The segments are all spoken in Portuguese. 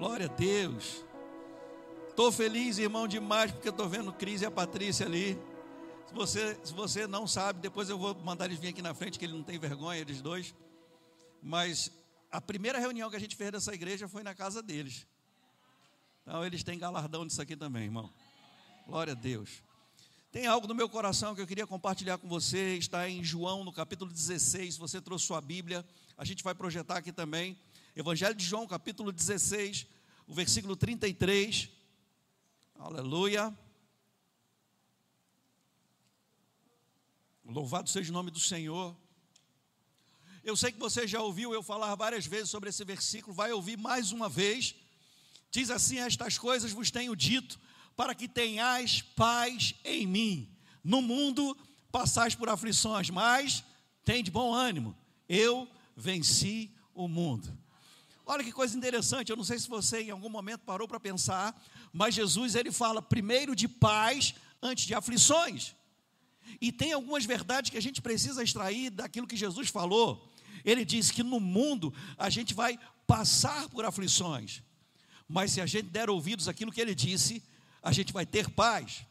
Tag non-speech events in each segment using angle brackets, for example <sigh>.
Glória a Deus. Estou feliz, irmão, demais, porque estou vendo Cris e a Patrícia ali. Se você, se você não sabe, depois eu vou mandar eles vir aqui na frente, que ele não tem vergonha, eles dois. Mas a primeira reunião que a gente fez dessa igreja foi na casa deles. Então eles têm galardão disso aqui também, irmão. Glória a Deus. Tem algo no meu coração que eu queria compartilhar com você. Está em João, no capítulo 16. Se você trouxe sua Bíblia, a gente vai projetar aqui também. Evangelho de João, capítulo 16, o versículo 33. Aleluia. Louvado seja o nome do Senhor. Eu sei que você já ouviu eu falar várias vezes sobre esse versículo, vai ouvir mais uma vez. Diz assim: Estas coisas vos tenho dito, para que tenhais paz em mim. No mundo passais por aflições, mas tem de bom ânimo. Eu venci o mundo. Olha que coisa interessante, eu não sei se você em algum momento parou para pensar, mas Jesus ele fala primeiro de paz antes de aflições. E tem algumas verdades que a gente precisa extrair daquilo que Jesus falou. Ele disse que no mundo a gente vai passar por aflições, mas se a gente der ouvidos àquilo que ele disse, a gente vai ter paz.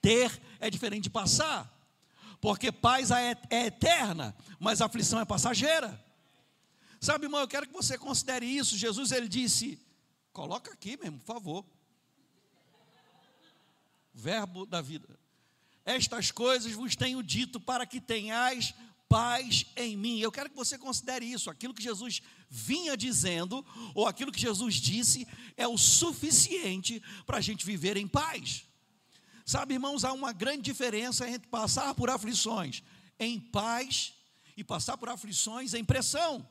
Ter é diferente de passar, porque paz é, é eterna, mas aflição é passageira. Sabe, irmão, eu quero que você considere isso. Jesus ele disse: coloca aqui mesmo, por favor. Verbo da vida. Estas coisas vos tenho dito para que tenhais paz em mim. Eu quero que você considere isso. Aquilo que Jesus vinha dizendo, ou aquilo que Jesus disse, é o suficiente para a gente viver em paz. Sabe, irmãos, há uma grande diferença entre passar por aflições em paz e passar por aflições em pressão.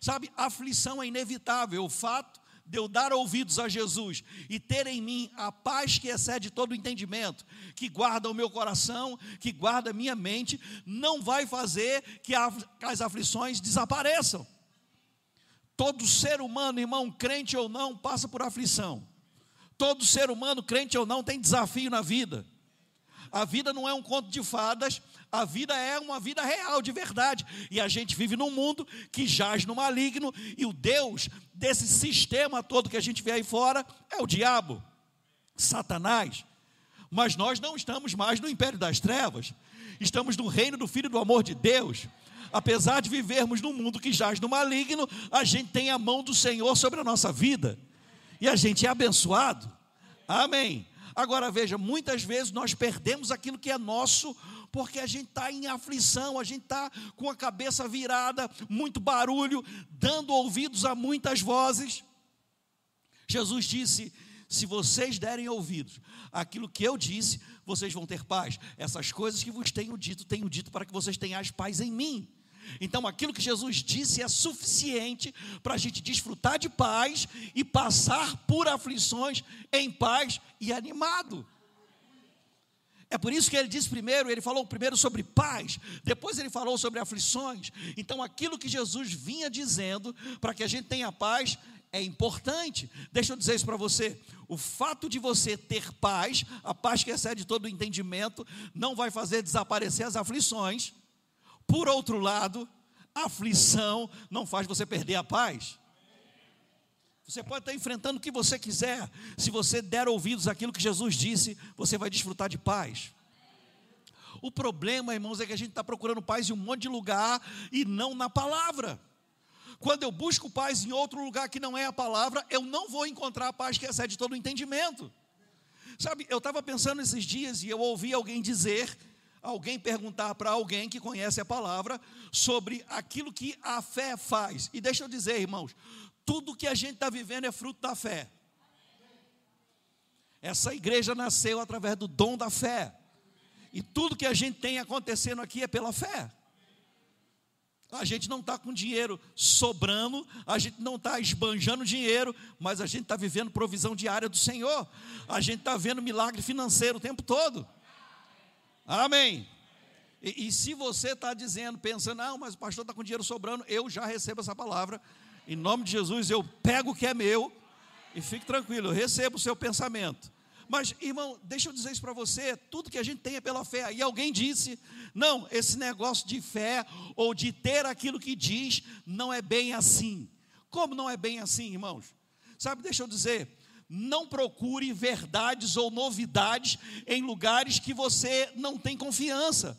Sabe, aflição é inevitável. O fato de eu dar ouvidos a Jesus e ter em mim a paz que excede todo entendimento, que guarda o meu coração, que guarda a minha mente, não vai fazer que as aflições desapareçam. Todo ser humano, irmão, crente ou não, passa por aflição. Todo ser humano, crente ou não, tem desafio na vida. A vida não é um conto de fadas, a vida é uma vida real, de verdade. E a gente vive num mundo que jaz no maligno, e o Deus desse sistema todo que a gente vê aí fora é o diabo, Satanás. Mas nós não estamos mais no império das trevas, estamos no reino do Filho do amor de Deus. Apesar de vivermos num mundo que jaz no maligno, a gente tem a mão do Senhor sobre a nossa vida, e a gente é abençoado. Amém. Agora veja, muitas vezes nós perdemos aquilo que é nosso, porque a gente está em aflição, a gente está com a cabeça virada, muito barulho, dando ouvidos a muitas vozes. Jesus disse: se vocês derem ouvidos àquilo que eu disse, vocês vão ter paz. Essas coisas que vos tenho dito, tenho dito para que vocês tenhais paz em mim. Então, aquilo que Jesus disse é suficiente para a gente desfrutar de paz e passar por aflições em paz e animado. É por isso que ele disse primeiro, ele falou primeiro sobre paz, depois ele falou sobre aflições. Então, aquilo que Jesus vinha dizendo para que a gente tenha paz é importante. Deixa eu dizer isso para você. O fato de você ter paz, a paz que excede todo o entendimento, não vai fazer desaparecer as aflições por outro lado, aflição não faz você perder a paz. Você pode estar enfrentando o que você quiser. Se você der ouvidos àquilo que Jesus disse, você vai desfrutar de paz. O problema, irmãos, é que a gente está procurando paz em um monte de lugar e não na palavra. Quando eu busco paz em outro lugar que não é a palavra, eu não vou encontrar a paz que excede todo o entendimento. Sabe, eu estava pensando esses dias e eu ouvi alguém dizer alguém perguntar para alguém que conhece a palavra sobre aquilo que a fé faz. E deixa eu dizer, irmãos, tudo que a gente está vivendo é fruto da fé. Essa igreja nasceu através do dom da fé. E tudo que a gente tem acontecendo aqui é pela fé. A gente não está com dinheiro sobrando, a gente não está esbanjando dinheiro, mas a gente está vivendo provisão diária do Senhor. A gente está vendo milagre financeiro o tempo todo. Amém. E, e se você está dizendo, pensando, não, mas o pastor está com dinheiro sobrando, eu já recebo essa palavra. Em nome de Jesus, eu pego o que é meu e fique tranquilo, eu recebo o seu pensamento. Mas, irmão, deixa eu dizer isso para você: tudo que a gente tem é pela fé. E alguém disse: não, esse negócio de fé ou de ter aquilo que diz não é bem assim. Como não é bem assim, irmãos? Sabe, deixa eu dizer, não procure verdades ou novidades em lugares que você não tem confiança.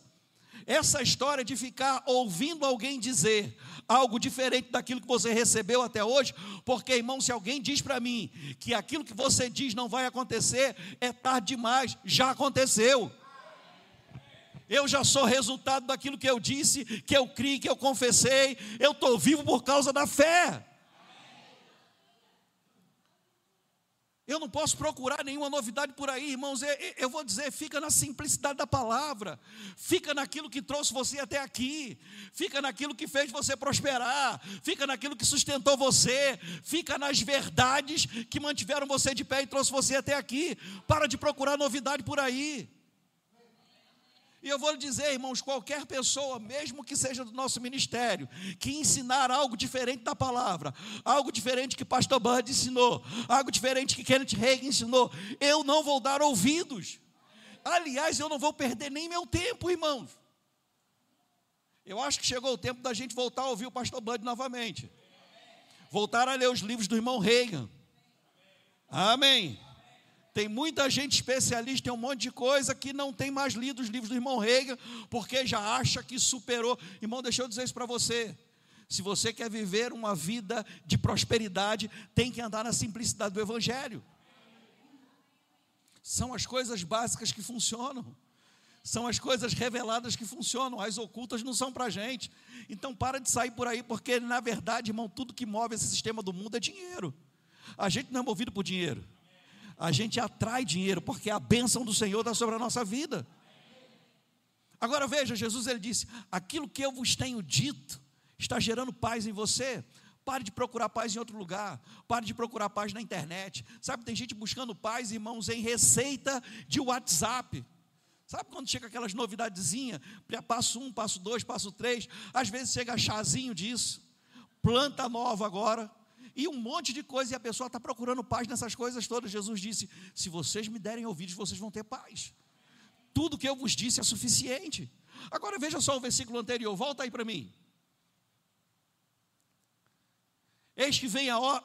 Essa história de ficar ouvindo alguém dizer algo diferente daquilo que você recebeu até hoje, porque irmão, se alguém diz para mim que aquilo que você diz não vai acontecer, é tarde demais, já aconteceu. Eu já sou resultado daquilo que eu disse, que eu criei, que eu confessei. Eu estou vivo por causa da fé. Eu não posso procurar nenhuma novidade por aí, irmãos. Eu vou dizer, fica na simplicidade da palavra, fica naquilo que trouxe você até aqui, fica naquilo que fez você prosperar, fica naquilo que sustentou você, fica nas verdades que mantiveram você de pé e trouxe você até aqui. Para de procurar novidade por aí. E eu vou lhe dizer, irmãos, qualquer pessoa, mesmo que seja do nosso ministério, que ensinar algo diferente da palavra, algo diferente que pastor Bud ensinou, algo diferente que Kenneth Reagan ensinou, eu não vou dar ouvidos. Aliás, eu não vou perder nem meu tempo, irmãos. Eu acho que chegou o tempo da gente voltar a ouvir o pastor Bud novamente. Voltar a ler os livros do irmão Reagan. Amém. Tem muita gente especialista em um monte de coisa que não tem mais lido os livros do irmão Reagan, porque já acha que superou. Irmão, deixa eu dizer isso para você. Se você quer viver uma vida de prosperidade, tem que andar na simplicidade do Evangelho. São as coisas básicas que funcionam. São as coisas reveladas que funcionam, as ocultas não são para gente. Então para de sair por aí, porque na verdade, irmão, tudo que move esse sistema do mundo é dinheiro. A gente não é movido por dinheiro a gente atrai dinheiro, porque a bênção do Senhor está sobre a nossa vida. Agora veja, Jesus ele disse: aquilo que eu vos tenho dito está gerando paz em você. Pare de procurar paz em outro lugar. Pare de procurar paz na internet. Sabe, tem gente buscando paz, irmãos, em receita de WhatsApp. Sabe quando chega aquelas novidadezinhas? Passo um, passo dois, passo três. Às vezes chega chazinho disso. Planta nova agora e um monte de coisa, e a pessoa está procurando paz nessas coisas todas. Jesus disse: Se vocês me derem ouvidos, vocês vão ter paz. Tudo que eu vos disse é suficiente. Agora veja só o versículo anterior, volta aí para mim. Eis que vem a hora,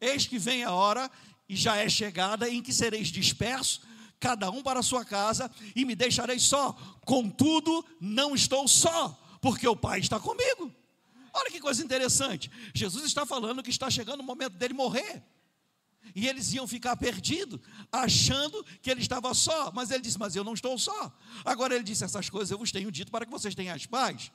eis que vem a hora, e já é chegada, em que sereis dispersos, cada um para a sua casa, e me deixareis só. Contudo, não estou só, porque o Pai está comigo. Olha que coisa interessante. Jesus está falando que está chegando o momento dele morrer. E eles iam ficar perdidos, achando que ele estava só. Mas ele disse: Mas eu não estou só. Agora ele disse: Essas coisas eu vos tenho dito para que vocês tenham as paz.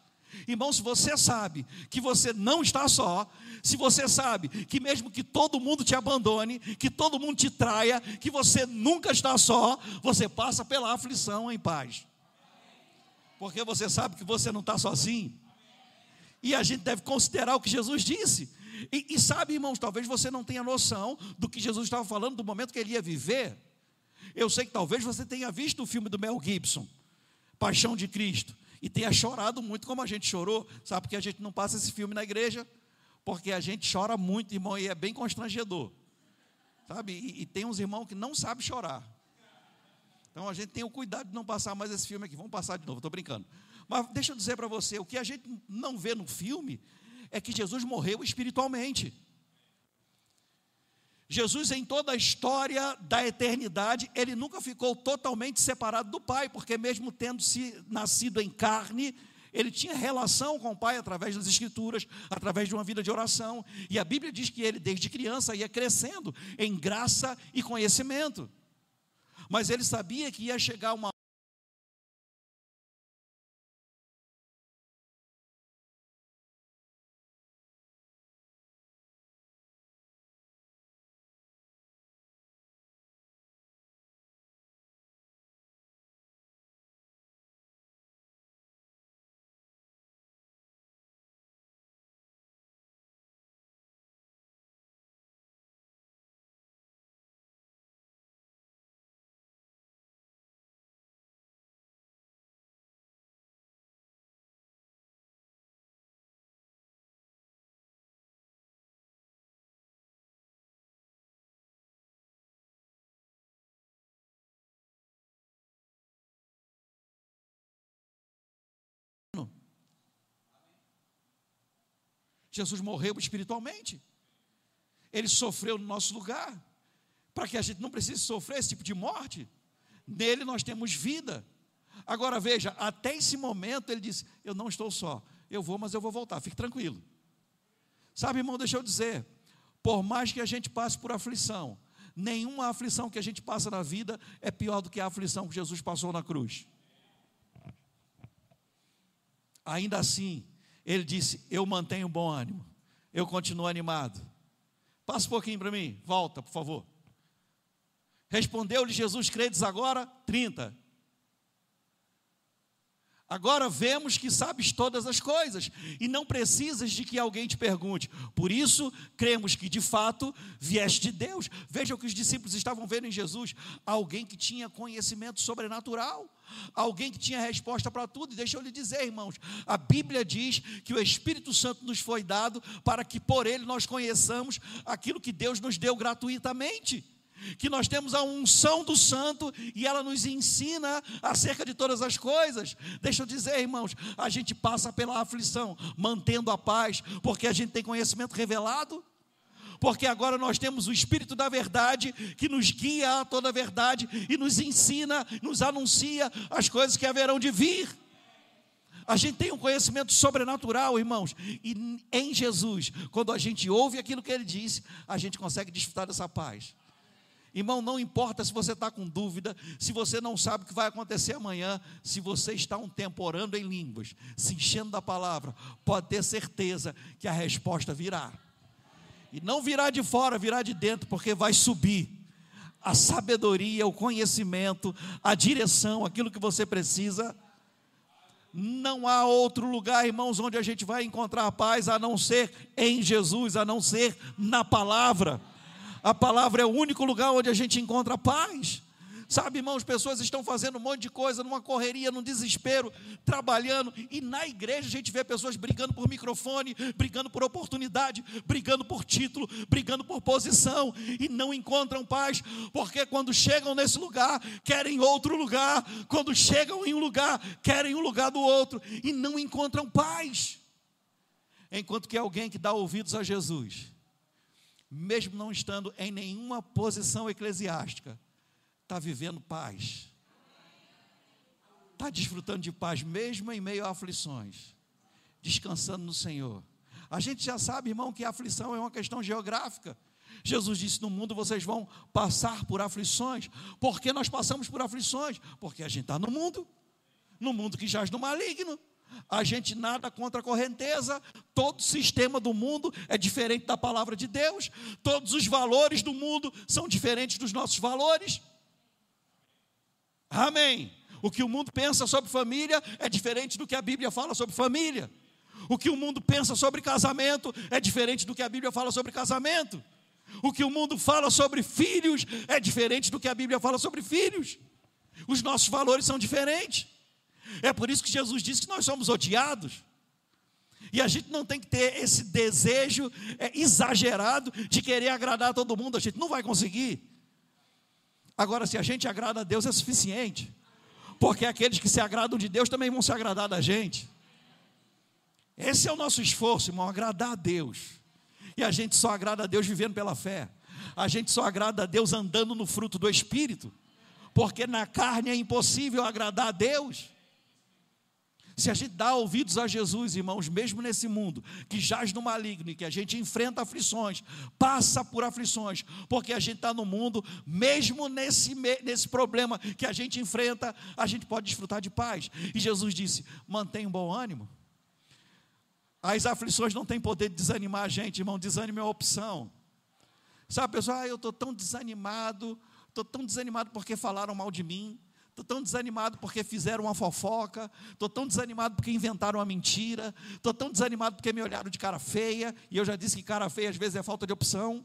Irmão, se você sabe que você não está só, se você sabe que mesmo que todo mundo te abandone, que todo mundo te traia, que você nunca está só, você passa pela aflição em paz. Porque você sabe que você não está sozinho. E a gente deve considerar o que Jesus disse. E, e, sabe, irmãos, talvez você não tenha noção do que Jesus estava falando do momento que ele ia viver. Eu sei que talvez você tenha visto o filme do Mel Gibson, Paixão de Cristo, e tenha chorado muito como a gente chorou. Sabe porque a gente não passa esse filme na igreja? Porque a gente chora muito, irmão, e é bem constrangedor. Sabe? E, e tem uns irmãos que não sabem chorar. Então a gente tem o cuidado de não passar mais esse filme aqui. Vamos passar de novo, estou brincando. Mas deixa eu dizer para você, o que a gente não vê no filme é que Jesus morreu espiritualmente. Jesus, em toda a história da eternidade, ele nunca ficou totalmente separado do Pai, porque, mesmo tendo se nascido em carne, ele tinha relação com o Pai através das Escrituras, através de uma vida de oração. E a Bíblia diz que ele, desde criança, ia crescendo em graça e conhecimento. Mas ele sabia que ia chegar uma Jesus morreu espiritualmente. Ele sofreu no nosso lugar, para que a gente não precise sofrer esse tipo de morte. Nele nós temos vida. Agora veja, até esse momento ele disse: Eu não estou só, eu vou, mas eu vou voltar, fique tranquilo. Sabe, irmão, deixa eu dizer, por mais que a gente passe por aflição, nenhuma aflição que a gente passa na vida é pior do que a aflição que Jesus passou na cruz. Ainda assim, ele disse: Eu mantenho bom ânimo, eu continuo animado. Passa um pouquinho para mim, volta, por favor. Respondeu-lhe Jesus: Credes agora? 30. Agora vemos que sabes todas as coisas e não precisas de que alguém te pergunte. Por isso, cremos que de fato vieste de Deus. Veja o que os discípulos estavam vendo em Jesus: alguém que tinha conhecimento sobrenatural, alguém que tinha resposta para tudo. E deixa eu lhe dizer, irmãos: a Bíblia diz que o Espírito Santo nos foi dado para que por ele nós conheçamos aquilo que Deus nos deu gratuitamente que nós temos a unção do santo e ela nos ensina acerca de todas as coisas. Deixa eu dizer, irmãos, a gente passa pela aflição, mantendo a paz, porque a gente tem conhecimento revelado. Porque agora nós temos o Espírito da Verdade que nos guia a toda a verdade e nos ensina, nos anuncia as coisas que haverão de vir. A gente tem um conhecimento sobrenatural, irmãos, e em Jesus, quando a gente ouve aquilo que ele disse, a gente consegue desfrutar dessa paz. Irmão, não importa se você está com dúvida, se você não sabe o que vai acontecer amanhã, se você está um tempo orando em línguas, se enchendo da palavra, pode ter certeza que a resposta virá. E não virá de fora, virá de dentro, porque vai subir a sabedoria, o conhecimento, a direção, aquilo que você precisa. Não há outro lugar, irmãos, onde a gente vai encontrar paz a não ser em Jesus, a não ser na palavra. A palavra é o único lugar onde a gente encontra paz. Sabe, irmãos, pessoas estão fazendo um monte de coisa, numa correria, num desespero, trabalhando, e na igreja a gente vê pessoas brigando por microfone, brigando por oportunidade, brigando por título, brigando por posição, e não encontram paz, porque quando chegam nesse lugar, querem outro lugar, quando chegam em um lugar, querem um lugar do outro, e não encontram paz. Enquanto que alguém que dá ouvidos a Jesus, mesmo não estando em nenhuma posição eclesiástica, está vivendo paz. Está desfrutando de paz, mesmo em meio a aflições, descansando no Senhor. A gente já sabe, irmão, que a aflição é uma questão geográfica. Jesus disse: No mundo vocês vão passar por aflições. Por que nós passamos por aflições? Porque a gente está no mundo, no mundo que jaz no maligno. A gente nada contra a correnteza, todo sistema do mundo é diferente da palavra de Deus, todos os valores do mundo são diferentes dos nossos valores. Amém. O que o mundo pensa sobre família é diferente do que a Bíblia fala sobre família. O que o mundo pensa sobre casamento é diferente do que a Bíblia fala sobre casamento. O que o mundo fala sobre filhos é diferente do que a Bíblia fala sobre filhos. Os nossos valores são diferentes. É por isso que Jesus disse que nós somos odiados. E a gente não tem que ter esse desejo é, exagerado de querer agradar todo mundo, a gente não vai conseguir. Agora, se a gente agrada a Deus, é suficiente, porque aqueles que se agradam de Deus também vão se agradar da gente. Esse é o nosso esforço, irmão, agradar a Deus. E a gente só agrada a Deus vivendo pela fé, a gente só agrada a Deus andando no fruto do Espírito, porque na carne é impossível agradar a Deus. Se a gente dá ouvidos a Jesus, irmãos, mesmo nesse mundo que jaz no maligno e que a gente enfrenta aflições, passa por aflições, porque a gente está no mundo, mesmo nesse, nesse problema que a gente enfrenta, a gente pode desfrutar de paz. E Jesus disse: mantenha um bom ânimo. As aflições não têm poder de desanimar a gente, irmão, desânimo é uma opção. Sabe, pessoal, ah, eu estou tão desanimado, estou tão desanimado porque falaram mal de mim. Estou tão desanimado porque fizeram uma fofoca. Estou tão desanimado porque inventaram uma mentira. Estou tão desanimado porque me olharam de cara feia. E eu já disse que cara feia às vezes é falta de opção.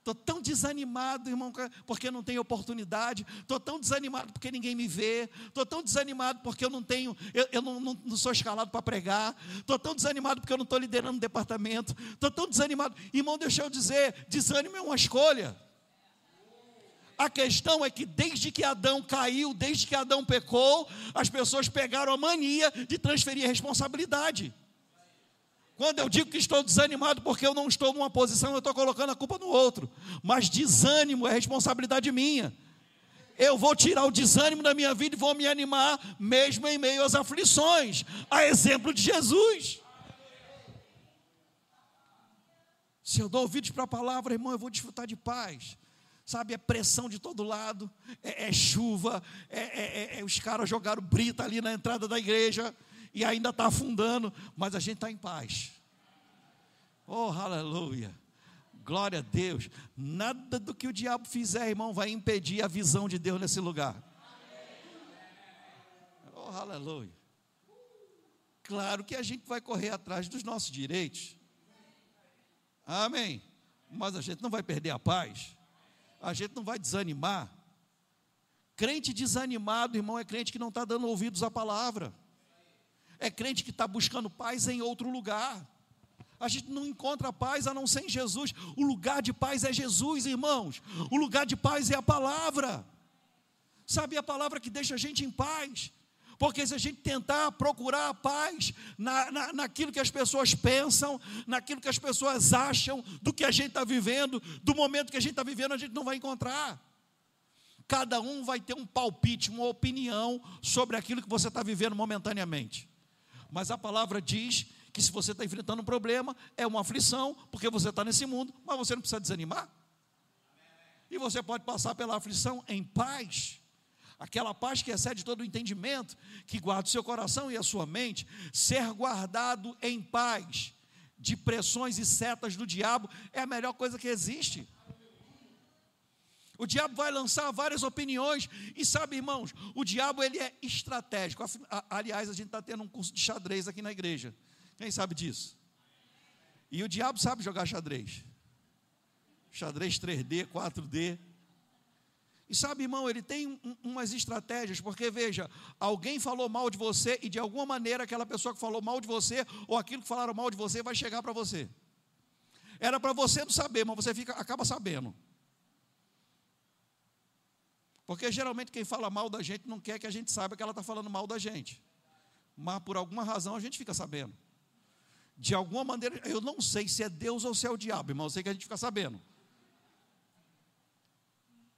Estou tão desanimado, irmão, porque não tenho oportunidade. Estou tão desanimado porque ninguém me vê. Estou tão desanimado porque eu não tenho, eu, eu não, não, não, sou escalado para pregar. Estou tão desanimado porque eu não estou liderando um departamento. Estou tão desanimado. Irmão, deixa eu dizer: desânimo é uma escolha. A questão é que desde que Adão caiu, desde que Adão pecou, as pessoas pegaram a mania de transferir a responsabilidade. Quando eu digo que estou desanimado porque eu não estou numa posição, eu estou colocando a culpa no outro. Mas desânimo é responsabilidade minha. Eu vou tirar o desânimo da minha vida e vou me animar, mesmo em meio às aflições. A exemplo de Jesus. Se eu dou ouvidos para a palavra, irmão, eu vou desfrutar de paz. Sabe, é pressão de todo lado, é, é chuva, é, é, é, é os caras jogaram brita ali na entrada da igreja e ainda está afundando, mas a gente está em paz. Oh, aleluia! Glória a Deus. Nada do que o diabo fizer, irmão, vai impedir a visão de Deus nesse lugar. Oh, aleluia. Claro que a gente vai correr atrás dos nossos direitos. Amém. Mas a gente não vai perder a paz. A gente não vai desanimar. Crente desanimado, irmão, é crente que não está dando ouvidos à palavra. É crente que está buscando paz em outro lugar. A gente não encontra paz a não ser em Jesus. O lugar de paz é Jesus, irmãos. O lugar de paz é a palavra. Sabe a palavra que deixa a gente em paz? Porque se a gente tentar procurar a paz na, na, naquilo que as pessoas pensam, naquilo que as pessoas acham, do que a gente está vivendo, do momento que a gente está vivendo, a gente não vai encontrar. Cada um vai ter um palpite, uma opinião sobre aquilo que você está vivendo momentaneamente. Mas a palavra diz que se você está enfrentando um problema, é uma aflição, porque você está nesse mundo, mas você não precisa desanimar. E você pode passar pela aflição em paz aquela paz que excede todo o entendimento, que guarda o seu coração e a sua mente, ser guardado em paz de pressões e setas do diabo é a melhor coisa que existe. O diabo vai lançar várias opiniões e sabe, irmãos, o diabo ele é estratégico. Aliás, a gente está tendo um curso de xadrez aqui na igreja. Quem sabe disso? E o diabo sabe jogar xadrez. Xadrez 3D, 4D. E sabe, irmão, ele tem um, umas estratégias, porque veja, alguém falou mal de você e de alguma maneira aquela pessoa que falou mal de você ou aquilo que falaram mal de você vai chegar para você. Era para você não saber, mas você fica, acaba sabendo. Porque geralmente quem fala mal da gente não quer que a gente saiba que ela está falando mal da gente. Mas por alguma razão a gente fica sabendo. De alguma maneira, eu não sei se é Deus ou se é o diabo, irmão, eu sei que a gente fica sabendo.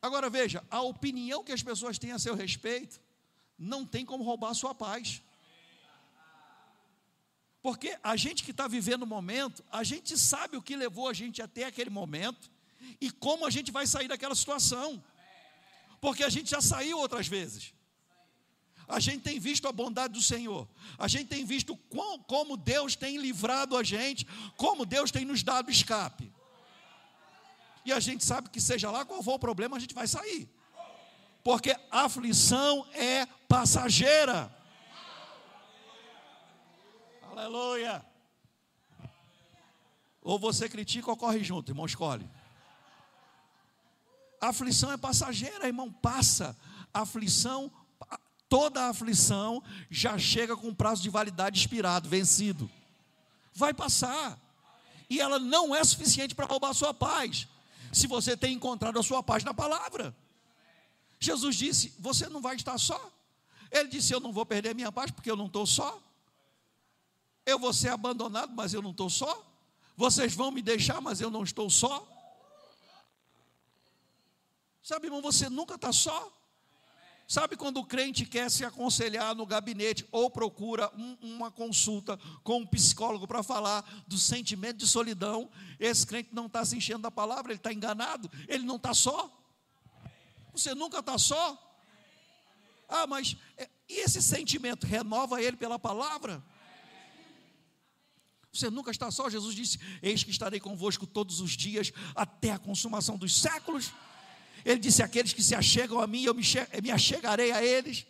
Agora veja, a opinião que as pessoas têm a seu respeito não tem como roubar a sua paz. Porque a gente que está vivendo o momento, a gente sabe o que levou a gente até aquele momento e como a gente vai sair daquela situação. Porque a gente já saiu outras vezes. A gente tem visto a bondade do Senhor. A gente tem visto como Deus tem livrado a gente, como Deus tem nos dado escape. E a gente sabe que seja lá qual for o problema, a gente vai sair. Porque aflição é passageira. Aleluia. Ou você critica ou corre junto, irmão, escolhe. Aflição é passageira, irmão, passa. Aflição, toda aflição já chega com prazo de validade expirado, vencido. Vai passar. E ela não é suficiente para roubar a sua paz se você tem encontrado a sua paz na palavra. Jesus disse: Você não vai estar só. Ele disse: Eu não vou perder minha paz porque eu não estou só. Eu vou ser abandonado, mas eu não estou só. Vocês vão me deixar, mas eu não estou só. Sabe, irmão, você nunca está só. Sabe quando o crente quer se aconselhar no gabinete ou procura um, uma consulta com um psicólogo para falar do sentimento de solidão? Esse crente não está se enchendo da palavra, ele está enganado, ele não está só. Você nunca está só. Ah, mas é, e esse sentimento renova ele pela palavra? Você nunca está só. Jesus disse: Eis que estarei convosco todos os dias até a consumação dos séculos. Ele disse: Aqueles que se achegam a mim, eu me, achegarei a eles.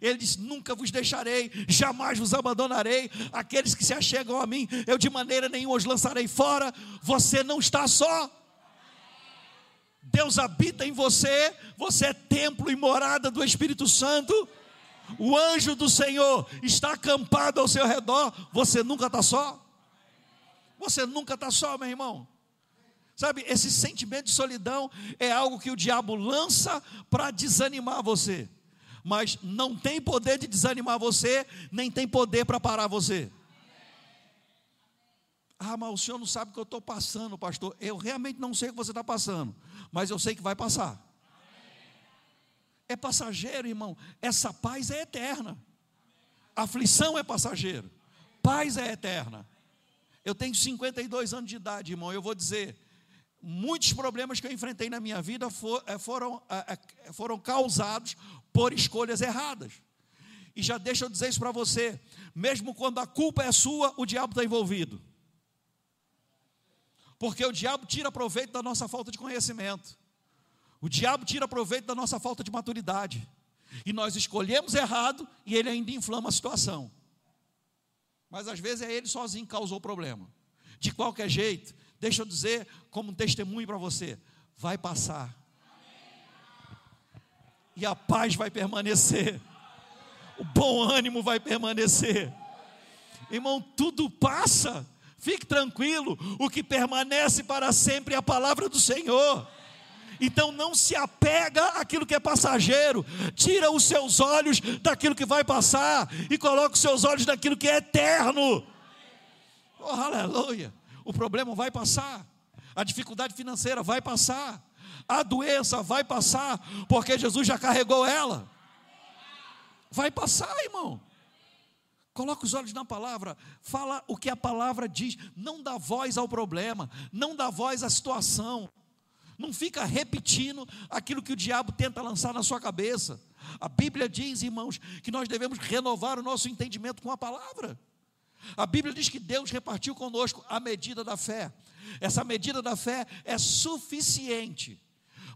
Ele disse: Nunca vos deixarei, jamais vos abandonarei. Aqueles que se achegam a mim, eu de maneira nenhuma os lançarei fora. Você não está só. Deus habita em você, você é templo e morada do Espírito Santo. O anjo do Senhor está acampado ao seu redor. Você nunca está só. Você nunca está só, meu irmão. Sabe, esse sentimento de solidão é algo que o diabo lança para desanimar você. Mas não tem poder de desanimar você, nem tem poder para parar você. Ah, mas o senhor não sabe o que eu estou passando, pastor. Eu realmente não sei o que você está passando, mas eu sei que vai passar. É passageiro, irmão. Essa paz é eterna. Aflição é passageiro. Paz é eterna. Eu tenho 52 anos de idade, irmão. Eu vou dizer, muitos problemas que eu enfrentei na minha vida eh, foram, eh, eh, foram causados por escolhas erradas. E já deixa eu dizer isso para você: mesmo quando a culpa é sua, o diabo está envolvido. Porque o diabo tira proveito da nossa falta de conhecimento. O diabo tira proveito da nossa falta de maturidade. E nós escolhemos errado e ele ainda inflama a situação. Mas às vezes é ele sozinho que causou o problema. De qualquer jeito, deixa eu dizer como um testemunho para você: vai passar. E a paz vai permanecer. O bom ânimo vai permanecer. Irmão, tudo passa. Fique tranquilo, o que permanece para sempre é a palavra do Senhor. Então não se apega àquilo que é passageiro, tira os seus olhos daquilo que vai passar e coloca os seus olhos naquilo que é eterno. Oh, aleluia! O problema vai passar, a dificuldade financeira vai passar, a doença vai passar, porque Jesus já carregou ela. Vai passar, irmão. Coloca os olhos na palavra, fala o que a palavra diz, não dá voz ao problema, não dá voz à situação, não fica repetindo aquilo que o diabo tenta lançar na sua cabeça. A Bíblia diz, irmãos, que nós devemos renovar o nosso entendimento com a palavra. A Bíblia diz que Deus repartiu conosco a medida da fé. Essa medida da fé é suficiente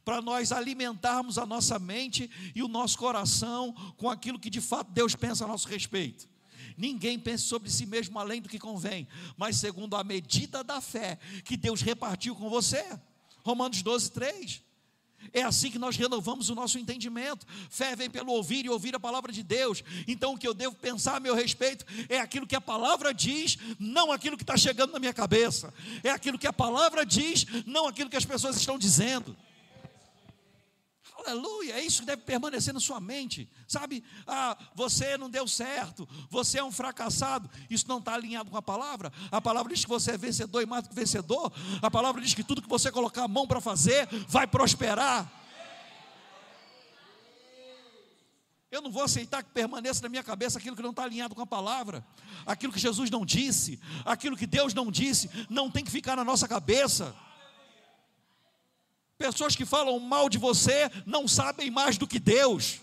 para nós alimentarmos a nossa mente e o nosso coração com aquilo que de fato Deus pensa a nosso respeito. Ninguém pense sobre si mesmo além do que convém, mas segundo a medida da fé que Deus repartiu com você. Romanos 12, 3. É assim que nós renovamos o nosso entendimento. Fé vem pelo ouvir e ouvir a palavra de Deus. Então, o que eu devo pensar a meu respeito é aquilo que a palavra diz, não aquilo que está chegando na minha cabeça. É aquilo que a palavra diz, não aquilo que as pessoas estão dizendo. Aleluia, é isso que deve permanecer na sua mente. Sabe, ah, você não deu certo, você é um fracassado. Isso não está alinhado com a palavra. A palavra diz que você é vencedor e mais do que vencedor. A palavra diz que tudo que você colocar a mão para fazer vai prosperar. Eu não vou aceitar que permaneça na minha cabeça aquilo que não está alinhado com a palavra, aquilo que Jesus não disse, aquilo que Deus não disse, não tem que ficar na nossa cabeça. Pessoas que falam mal de você não sabem mais do que Deus.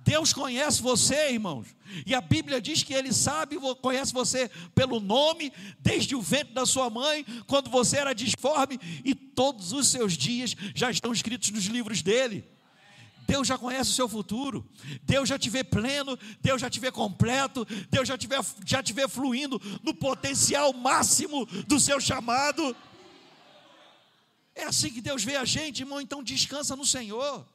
Deus conhece você, irmãos. E a Bíblia diz que Ele sabe, conhece você pelo nome, desde o ventre da sua mãe, quando você era disforme, e todos os seus dias já estão escritos nos livros dele. Deus já conhece o seu futuro, Deus já te vê pleno, Deus já te vê completo, Deus já te vê, já te vê fluindo no potencial máximo do seu chamado. É assim que Deus vê a gente, irmão, então descansa no Senhor.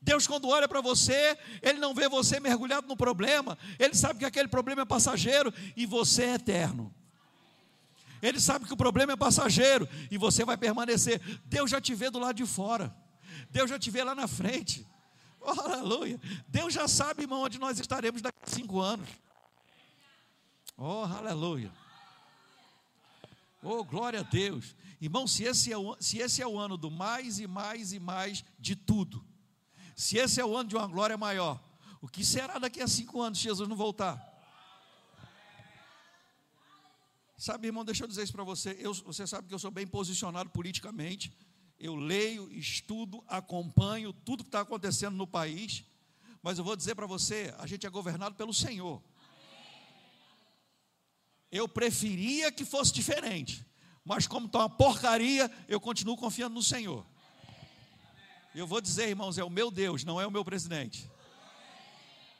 Deus, quando olha para você, Ele não vê você mergulhado no problema, Ele sabe que aquele problema é passageiro e você é eterno. Ele sabe que o problema é passageiro e você vai permanecer. Deus já te vê do lado de fora, Deus já te vê lá na frente. Oh, aleluia. Deus já sabe, irmão, onde nós estaremos daqui a cinco anos. Oh, aleluia. Oh, glória a Deus. Irmão, se esse, é o, se esse é o ano do mais e mais e mais de tudo, se esse é o ano de uma glória maior, o que será daqui a cinco anos se Jesus não voltar? Sabe, irmão, deixa eu dizer isso para você. Eu, você sabe que eu sou bem posicionado politicamente. Eu leio, estudo, acompanho tudo que está acontecendo no país. Mas eu vou dizer para você: a gente é governado pelo Senhor. Eu preferia que fosse diferente, mas como está uma porcaria, eu continuo confiando no Senhor. Eu vou dizer, irmãos, é o meu Deus, não é o meu presidente.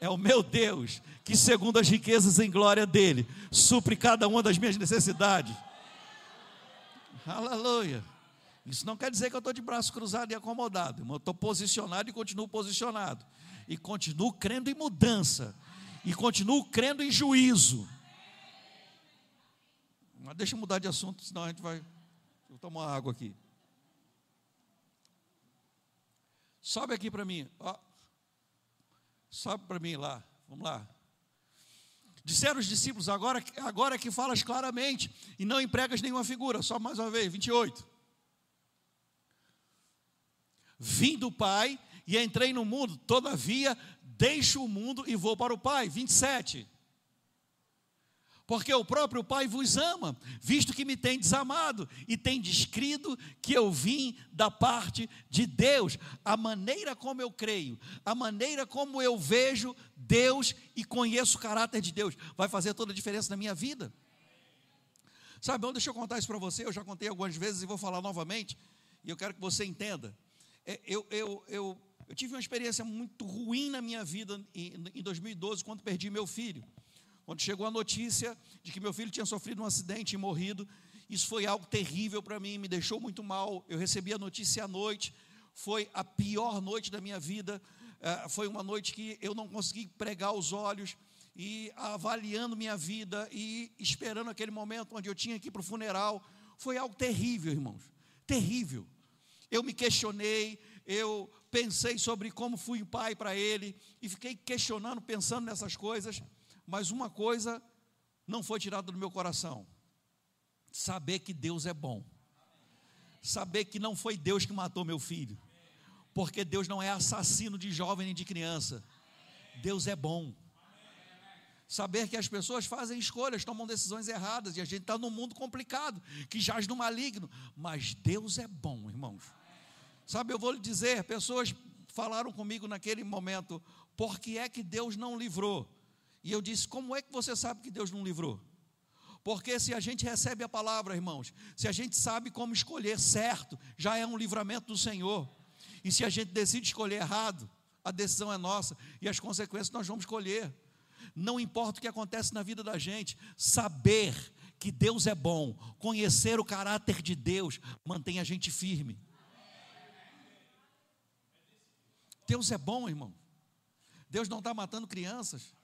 É o meu Deus, que segundo as riquezas em glória dele, supre cada uma das minhas necessidades. Aleluia. Isso não quer dizer que eu estou de braço cruzado e acomodado, irmão. Eu estou posicionado e continuo posicionado. E continuo crendo em mudança. E continuo crendo em juízo. Mas deixa eu mudar de assunto, senão a gente vai. Vou tomar água aqui. Sobe aqui para mim. Ó. Sobe para mim lá. Vamos lá. Disseram os discípulos, agora, agora é que falas claramente e não empregas nenhuma figura. Só mais uma vez, 28. Vim do Pai e entrei no mundo, todavia deixo o mundo e vou para o Pai. 27 porque o próprio Pai vos ama, visto que me tem desamado e tem descrito que eu vim da parte de Deus. A maneira como eu creio, a maneira como eu vejo Deus e conheço o caráter de Deus, vai fazer toda a diferença na minha vida. Sabe, bom, deixa eu contar isso para você, eu já contei algumas vezes e vou falar novamente, e eu quero que você entenda. É, eu, eu, eu, eu tive uma experiência muito ruim na minha vida em 2012, quando perdi meu filho. Quando chegou a notícia de que meu filho tinha sofrido um acidente e morrido, isso foi algo terrível para mim, me deixou muito mal. Eu recebi a notícia à noite, foi a pior noite da minha vida. É, foi uma noite que eu não consegui pregar os olhos e avaliando minha vida e esperando aquele momento onde eu tinha que ir para o funeral. Foi algo terrível, irmãos, terrível. Eu me questionei, eu pensei sobre como fui pai para ele e fiquei questionando, pensando nessas coisas mas uma coisa não foi tirada do meu coração: saber que Deus é bom, saber que não foi Deus que matou meu filho, porque Deus não é assassino de jovem nem de criança, Deus é bom. Saber que as pessoas fazem escolhas, tomam decisões erradas, e a gente está num mundo complicado, que jaz no maligno, mas Deus é bom, irmãos. Sabe, eu vou lhe dizer, pessoas falaram comigo naquele momento, por que é que Deus não livrou? E eu disse: Como é que você sabe que Deus não livrou? Porque se a gente recebe a palavra, irmãos, se a gente sabe como escolher certo, já é um livramento do Senhor. E se a gente decide escolher errado, a decisão é nossa e as consequências nós vamos escolher. Não importa o que acontece na vida da gente, saber que Deus é bom, conhecer o caráter de Deus, mantém a gente firme. Deus é bom, irmão. Deus não está matando crianças.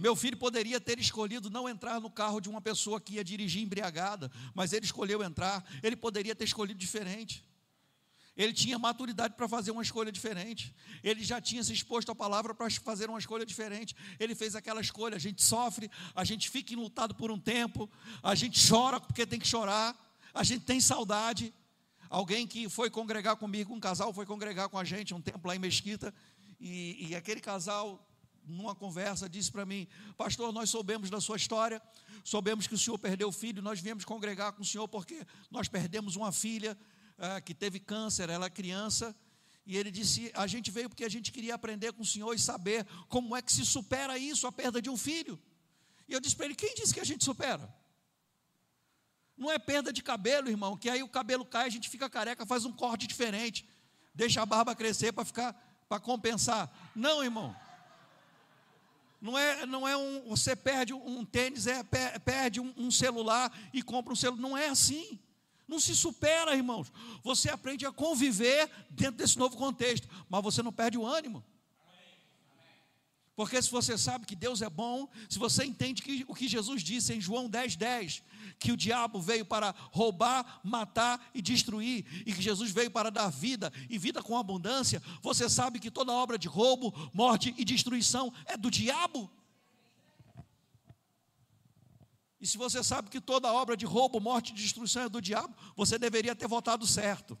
Meu filho poderia ter escolhido não entrar no carro de uma pessoa que ia dirigir embriagada, mas ele escolheu entrar. Ele poderia ter escolhido diferente. Ele tinha maturidade para fazer uma escolha diferente. Ele já tinha se exposto à palavra para fazer uma escolha diferente. Ele fez aquela escolha. A gente sofre, a gente fica enlutado por um tempo, a gente chora porque tem que chorar, a gente tem saudade. Alguém que foi congregar comigo, um casal foi congregar com a gente um tempo lá em Mesquita, e, e aquele casal numa conversa, disse para mim: Pastor, nós soubemos da sua história, soubemos que o senhor perdeu o filho, nós viemos congregar com o senhor porque nós perdemos uma filha é, que teve câncer, ela é criança. E ele disse: A gente veio porque a gente queria aprender com o senhor e saber como é que se supera isso, a perda de um filho. E eu disse para ele: Quem disse que a gente supera? Não é perda de cabelo, irmão, que aí o cabelo cai, a gente fica careca, faz um corte diferente, deixa a barba crescer para ficar, para compensar. Não, irmão. Não é, não é um, você perde um tênis, é, perde um, um celular e compra um celular. Não é assim. Não se supera, irmãos. Você aprende a conviver dentro desse novo contexto, mas você não perde o ânimo. Porque se você sabe que Deus é bom, se você entende que o que Jesus disse em João 10, 10, que o diabo veio para roubar, matar e destruir, e que Jesus veio para dar vida e vida com abundância, você sabe que toda obra de roubo, morte e destruição é do diabo. E se você sabe que toda obra de roubo, morte e destruição é do diabo, você deveria ter votado certo.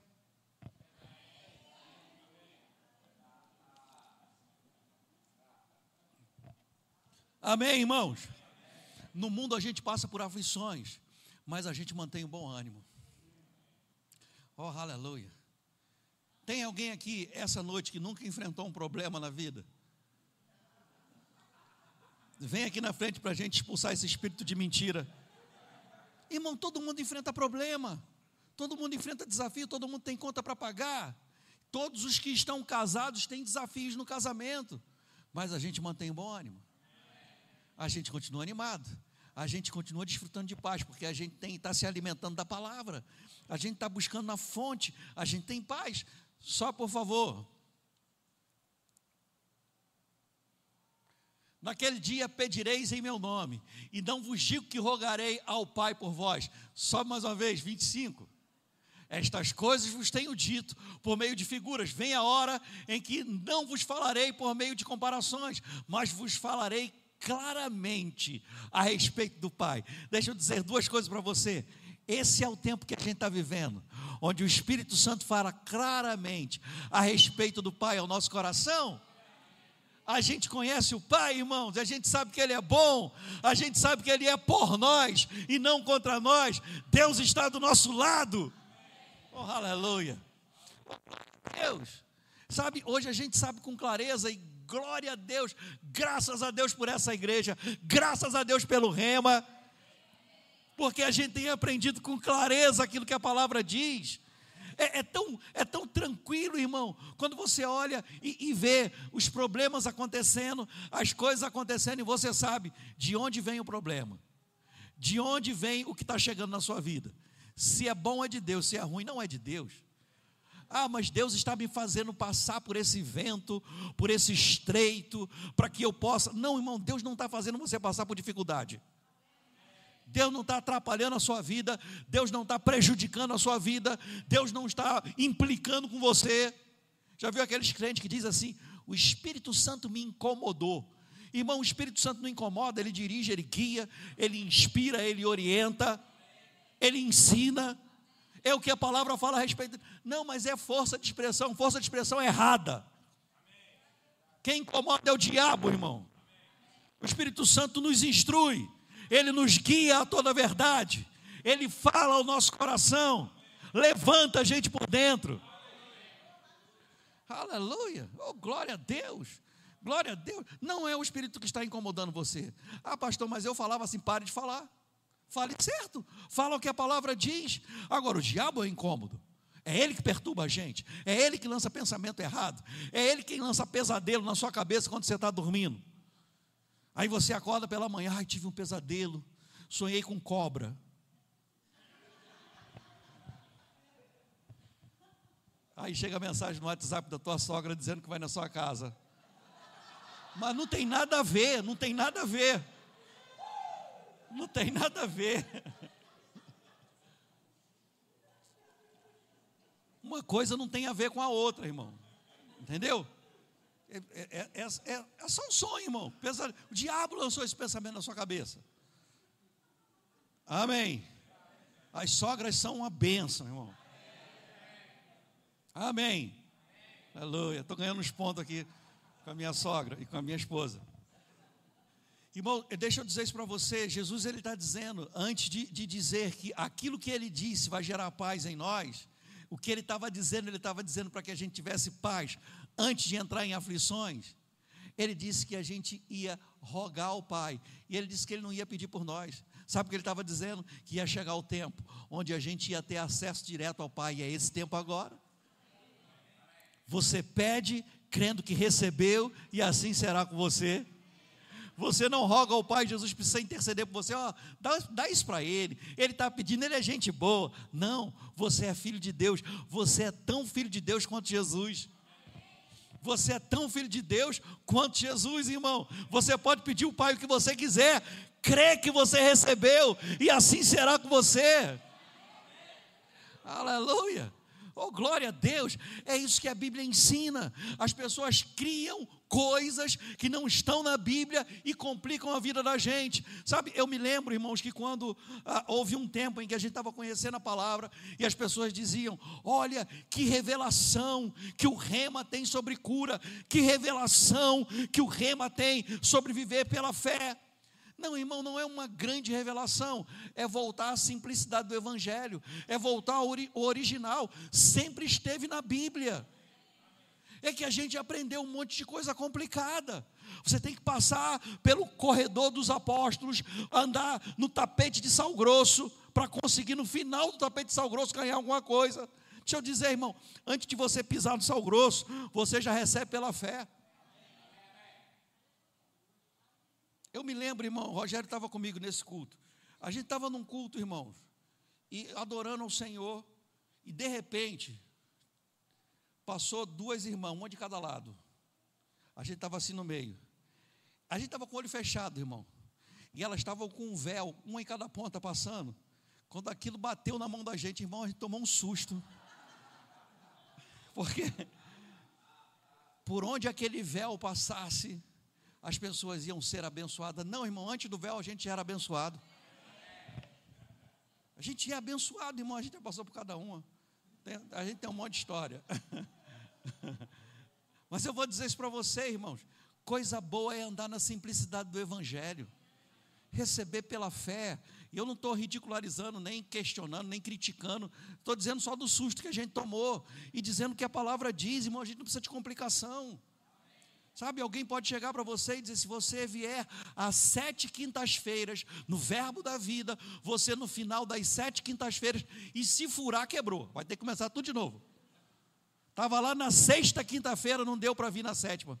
Amém, irmãos? No mundo a gente passa por aflições, mas a gente mantém um bom ânimo. Oh, aleluia. Tem alguém aqui essa noite que nunca enfrentou um problema na vida? Vem aqui na frente para a gente expulsar esse espírito de mentira. Irmão, todo mundo enfrenta problema, todo mundo enfrenta desafio, todo mundo tem conta para pagar. Todos os que estão casados têm desafios no casamento, mas a gente mantém um bom ânimo a gente continua animado, a gente continua desfrutando de paz, porque a gente está se alimentando da palavra, a gente está buscando na fonte, a gente tem paz. Só por favor. Naquele dia pedireis em meu nome, e não vos digo que rogarei ao Pai por vós. Só mais uma vez, 25. Estas coisas vos tenho dito por meio de figuras. Vem a hora em que não vos falarei por meio de comparações, mas vos falarei claramente a respeito do Pai. Deixa eu dizer duas coisas para você. Esse é o tempo que a gente está vivendo, onde o Espírito Santo fala claramente a respeito do Pai ao nosso coração. A gente conhece o Pai, irmãos, a gente sabe que Ele é bom, a gente sabe que Ele é por nós e não contra nós. Deus está do nosso lado. Oh, aleluia. Deus. Sabe, hoje a gente sabe com clareza e glória a Deus, graças a Deus por essa igreja, graças a Deus pelo rema, porque a gente tem aprendido com clareza aquilo que a palavra diz. É, é, tão, é tão tranquilo, irmão, quando você olha e, e vê os problemas acontecendo, as coisas acontecendo, e você sabe de onde vem o problema, de onde vem o que está chegando na sua vida. Se é bom é de Deus, se é ruim não é de Deus. Ah, mas Deus está me fazendo passar por esse vento, por esse estreito, para que eu possa. Não, irmão, Deus não está fazendo você passar por dificuldade. Deus não está atrapalhando a sua vida, Deus não está prejudicando a sua vida, Deus não está implicando com você. Já viu aqueles crentes que diz assim: o Espírito Santo me incomodou. Irmão, o Espírito Santo não incomoda, ele dirige, ele guia, ele inspira, ele orienta, ele ensina. É o que a palavra fala a respeito. Não, mas é força de expressão, força de expressão errada. Quem incomoda é o diabo, irmão. O Espírito Santo nos instrui, ele nos guia a toda a verdade, ele fala ao nosso coração, levanta a gente por dentro. Aleluia, oh, glória a Deus. Glória a Deus. Não é o Espírito que está incomodando você. Ah, pastor, mas eu falava assim, pare de falar. Fale certo, fala o que a palavra diz. Agora, o diabo é incômodo. É ele que perturba a gente, é ele que lança pensamento errado, é ele quem lança pesadelo na sua cabeça quando você está dormindo. Aí você acorda pela manhã, ai, tive um pesadelo, sonhei com cobra. Aí chega a mensagem no WhatsApp da tua sogra dizendo que vai na sua casa. Mas não tem nada a ver, não tem nada a ver. Não tem nada a ver. Uma coisa não tem a ver com a outra, irmão. Entendeu? É, é, é, é, é só um sonho, irmão. O diabo lançou esse pensamento na sua cabeça. Amém. As sogras são uma bênção, irmão. Amém. Aleluia. Estou ganhando uns pontos aqui com a minha sogra e com a minha esposa. Irmão, deixa eu dizer isso para você. Jesus ele está dizendo, antes de, de dizer que aquilo que ele disse vai gerar paz em nós, o que ele estava dizendo, ele estava dizendo para que a gente tivesse paz antes de entrar em aflições. Ele disse que a gente ia rogar ao Pai, e ele disse que ele não ia pedir por nós. Sabe o que ele estava dizendo? Que ia chegar o tempo onde a gente ia ter acesso direto ao Pai, e é esse tempo agora. Você pede crendo que recebeu, e assim será com você. Você não roga ao Pai, Jesus precisa interceder por você, ó, dá, dá isso para Ele. Ele está pedindo, Ele é gente boa. Não, você é filho de Deus. Você é tão filho de Deus quanto Jesus. Você é tão filho de Deus quanto Jesus, irmão. Você pode pedir o Pai o que você quiser, crê que você recebeu, e assim será com você. Aleluia. Oh, glória a Deus! É isso que a Bíblia ensina. As pessoas criam coisas que não estão na Bíblia e complicam a vida da gente. Sabe, eu me lembro, irmãos, que quando ah, houve um tempo em que a gente estava conhecendo a palavra e as pessoas diziam: Olha, que revelação que o rema tem sobre cura, que revelação que o rema tem sobre viver pela fé. Não, irmão, não é uma grande revelação, é voltar à simplicidade do Evangelho, é voltar ao ori original, sempre esteve na Bíblia. É que a gente aprendeu um monte de coisa complicada. Você tem que passar pelo corredor dos apóstolos, andar no tapete de sal grosso, para conseguir no final do tapete de sal grosso ganhar alguma coisa. Deixa eu dizer, irmão, antes de você pisar no sal grosso, você já recebe pela fé. Eu me lembro, irmão, o Rogério estava comigo nesse culto. A gente estava num culto, irmãos, e adorando ao Senhor, e de repente, passou duas irmãs, uma de cada lado. A gente estava assim no meio. A gente estava com o olho fechado, irmão. E elas estavam com um véu, uma em cada ponta passando. Quando aquilo bateu na mão da gente, irmão, a gente tomou um susto. Porque por onde aquele véu passasse, as pessoas iam ser abençoadas. Não, irmão, antes do véu a gente era abençoado. A gente é abençoado, irmão, a gente já passou por cada uma. a gente tem um monte de história. <laughs> Mas eu vou dizer isso para você, irmãos. Coisa boa é andar na simplicidade do Evangelho, receber pela fé. E eu não estou ridicularizando, nem questionando, nem criticando. Estou dizendo só do susto que a gente tomou e dizendo que a palavra diz, irmão, a gente não precisa de complicação. Sabe, alguém pode chegar para você e dizer: se você vier às sete quintas-feiras, no verbo da vida, você no final das sete quintas-feiras, e se furar, quebrou. Vai ter que começar tudo de novo. Estava lá na sexta quinta-feira, não deu para vir na sétima.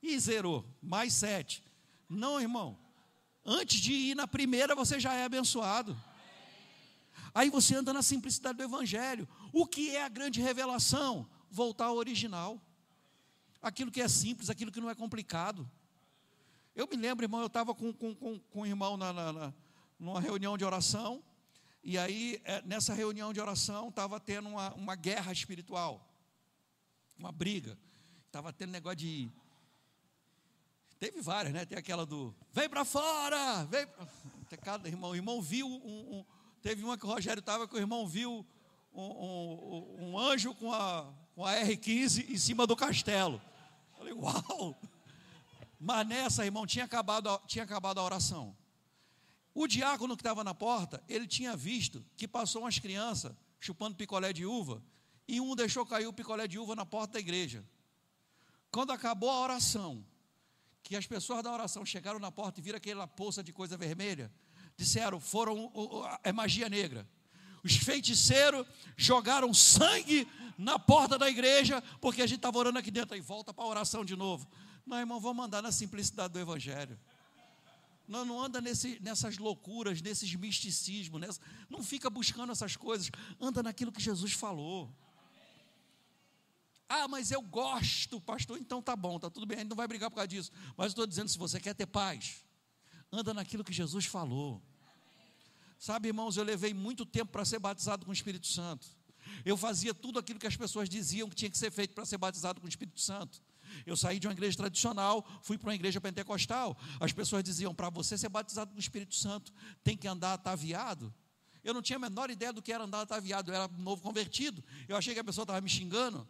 E zerou, mais sete. Não, irmão. Antes de ir na primeira, você já é abençoado. Aí você anda na simplicidade do Evangelho. O que é a grande revelação? Voltar ao original aquilo que é simples, aquilo que não é complicado. Eu me lembro, irmão, eu estava com, com, com, com um irmão na, na, na, numa reunião de oração, e aí, é, nessa reunião de oração, estava tendo uma, uma guerra espiritual, uma briga. Estava tendo negócio de. Teve várias, né? Tem aquela do. Vem para fora! Vem. Cada irmão, o irmão viu um, um, Teve uma que o Rogério estava, que o irmão viu um, um, um anjo com a, com a R15 em cima do castelo. Falei, uau! Mas nessa, irmão, tinha acabado, tinha acabado a oração. O diácono que estava na porta, ele tinha visto que passou umas crianças chupando picolé de uva, e um deixou cair o picolé de uva na porta da igreja. Quando acabou a oração, que as pessoas da oração chegaram na porta e viram aquela poça de coisa vermelha, disseram, foram, é magia negra. Os feiticeiros jogaram sangue na porta da igreja, porque a gente estava orando aqui dentro, aí volta para a oração de novo. Não, irmão, vamos andar na simplicidade do Evangelho. Não, não anda nesse, nessas loucuras, nesses misticismos, nessa, não fica buscando essas coisas, anda naquilo que Jesus falou. Ah, mas eu gosto, pastor, então tá bom, tá tudo bem, a gente não vai brigar por causa disso. Mas estou dizendo, se você quer ter paz, anda naquilo que Jesus falou. Sabe, irmãos, eu levei muito tempo para ser batizado com o Espírito Santo. Eu fazia tudo aquilo que as pessoas diziam que tinha que ser feito para ser batizado com o Espírito Santo. Eu saí de uma igreja tradicional, fui para uma igreja pentecostal. As pessoas diziam: para você ser batizado com o Espírito Santo, tem que andar ataviado. Eu não tinha a menor ideia do que era andar ataviado, eu era novo convertido. Eu achei que a pessoa estava me xingando.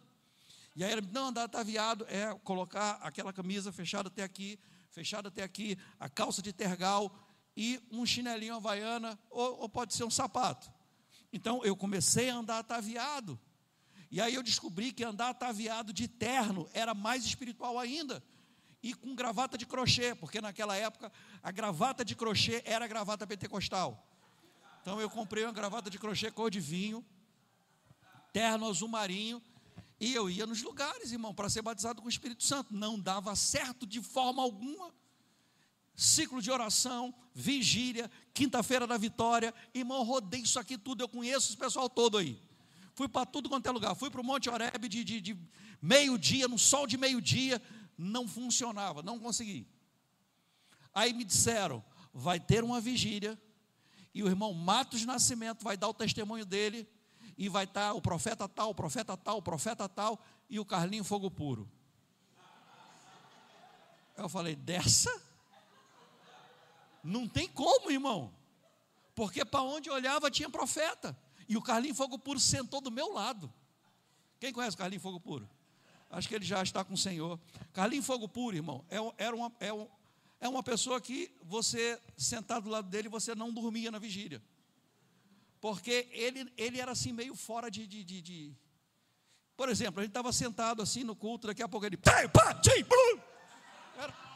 E aí, não, andar ataviado é colocar aquela camisa fechada até aqui, fechada até aqui, a calça de tergal e um chinelinho havaiana, ou, ou pode ser um sapato. Então eu comecei a andar ataviado. E aí eu descobri que andar ataviado de terno era mais espiritual ainda. E com gravata de crochê, porque naquela época a gravata de crochê era a gravata pentecostal. Então eu comprei uma gravata de crochê cor de vinho, terno azul marinho, e eu ia nos lugares, irmão, para ser batizado com o Espírito Santo. Não dava certo de forma alguma ciclo de oração, vigília, quinta-feira da vitória. Irmão, rodei isso aqui tudo, eu conheço esse pessoal todo aí. Fui para tudo quanto é lugar. Fui para o Monte Oreb de, de, de meio-dia, no sol de meio-dia. Não funcionava, não consegui. Aí me disseram: vai ter uma vigília, e o irmão Matos Nascimento vai dar o testemunho dele, e vai estar o profeta tal, o profeta tal, o profeta tal, e o Carlinho Fogo Puro. Eu falei: dessa? Não tem como, irmão. Porque para onde olhava tinha profeta. E o Carlinho Fogo Puro sentou do meu lado. Quem conhece o Carlinho Fogo Puro? Acho que ele já está com o Senhor. Carlinho Fogo Puro, irmão, é, era uma, é, um, é uma pessoa que você, sentado do lado dele, você não dormia na vigília. Porque ele, ele era assim, meio fora de. de, de, de... Por exemplo, a gente estava sentado assim no culto, daqui a pouco ele. Era,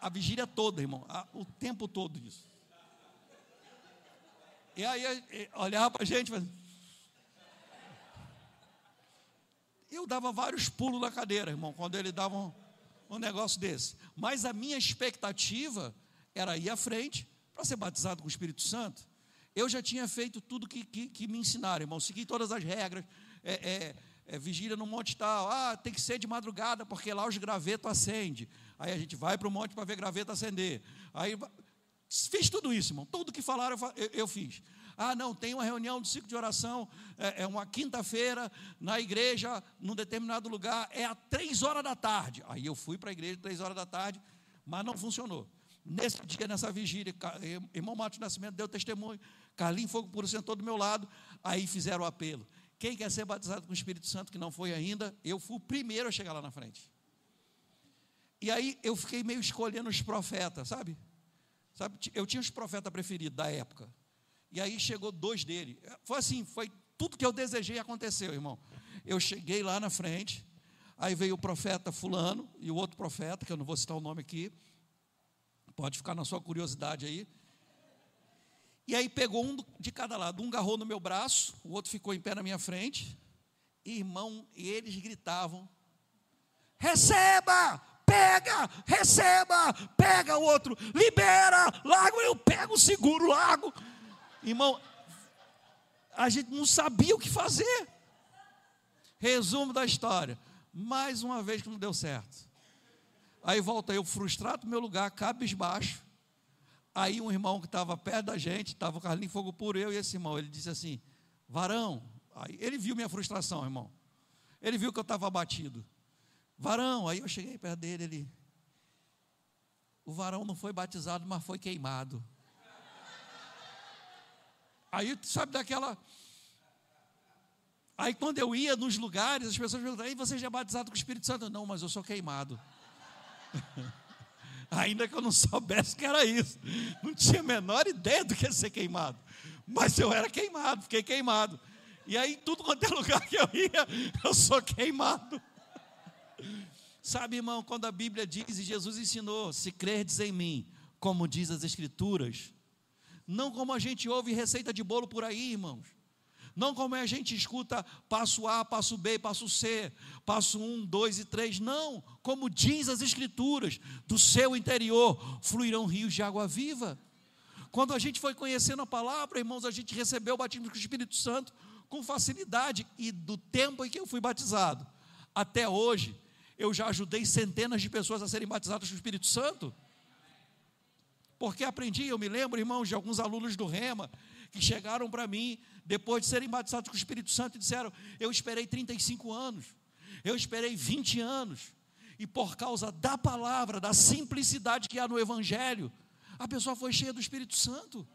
a vigília toda, irmão, o tempo todo isso. E aí olhava para a gente, mas... eu dava vários pulos na cadeira, irmão, quando ele dava um, um negócio desse. Mas a minha expectativa era ir à frente para ser batizado com o Espírito Santo. Eu já tinha feito tudo que, que, que me ensinaram, irmão, segui todas as regras. É, é, é, vigília no monte tal, ah, tem que ser de madrugada, porque lá os gravetos acendem. Aí a gente vai para o monte para ver graveto acender. Aí fiz tudo isso, irmão. Tudo que falaram eu, eu, fiz. Ah, não, tem uma reunião de ciclo de oração, é, é uma quinta-feira na igreja, num determinado lugar, é às três horas da tarde. Aí eu fui para a igreja três horas da tarde, mas não funcionou. Nesse dia, nessa vigília, irmão Matos Nascimento deu testemunho, Carlinhos Fogo Puro sentou do meu lado, aí fizeram o apelo. Quem quer ser batizado com o Espírito Santo, que não foi ainda, eu fui o primeiro a chegar lá na frente. E aí eu fiquei meio escolhendo os profetas, sabe? sabe? Eu tinha os profetas preferidos da época. E aí chegou dois dele. Foi assim, foi tudo que eu desejei aconteceu, irmão. Eu cheguei lá na frente, aí veio o profeta fulano e o outro profeta, que eu não vou citar o nome aqui. Pode ficar na sua curiosidade aí. E aí pegou um de cada lado, um agarrou no meu braço, o outro ficou em pé na minha frente. E, irmão, e eles gritavam: Receba! Pega, receba, pega o outro, libera, largo, eu pego, seguro, largo. Irmão, a gente não sabia o que fazer. Resumo da história. Mais uma vez que não deu certo. Aí volta eu frustrado no meu lugar, cabisbaixo. Aí um irmão que estava perto da gente, estava o Carlinhos Fogo Puro, eu e esse irmão, ele disse assim, varão, aí ele viu minha frustração, irmão. Ele viu que eu estava abatido. Varão, aí eu cheguei perto dele, ele. O varão não foi batizado, mas foi queimado. Aí, sabe daquela. Aí, quando eu ia nos lugares, as pessoas perguntavam: aí você já é batizado com o Espírito Santo? Não, mas eu sou queimado. <laughs> Ainda que eu não soubesse que era isso. Não tinha a menor ideia do que ia ser queimado. Mas eu era queimado, fiquei queimado. E aí, tudo quanto é lugar que eu ia, eu sou queimado. Sabe, irmão, quando a Bíblia diz, e Jesus ensinou: se crerdes em mim, como diz as Escrituras, não como a gente ouve receita de bolo por aí, irmãos. Não como a gente escuta passo A, passo B, passo C, passo 1, 2 e 3. Não, como diz as Escrituras, do seu interior fluirão rios de água viva. Quando a gente foi conhecendo a palavra, irmãos, a gente recebeu o batismo com o Espírito Santo com facilidade. E do tempo em que eu fui batizado até hoje, eu já ajudei centenas de pessoas a serem batizadas com o Espírito Santo. Porque aprendi, eu me lembro, irmãos, de alguns alunos do Rema que chegaram para mim depois de serem batizados com o Espírito Santo e disseram: Eu esperei 35 anos, eu esperei 20 anos, e por causa da palavra, da simplicidade que há no Evangelho, a pessoa foi cheia do Espírito Santo.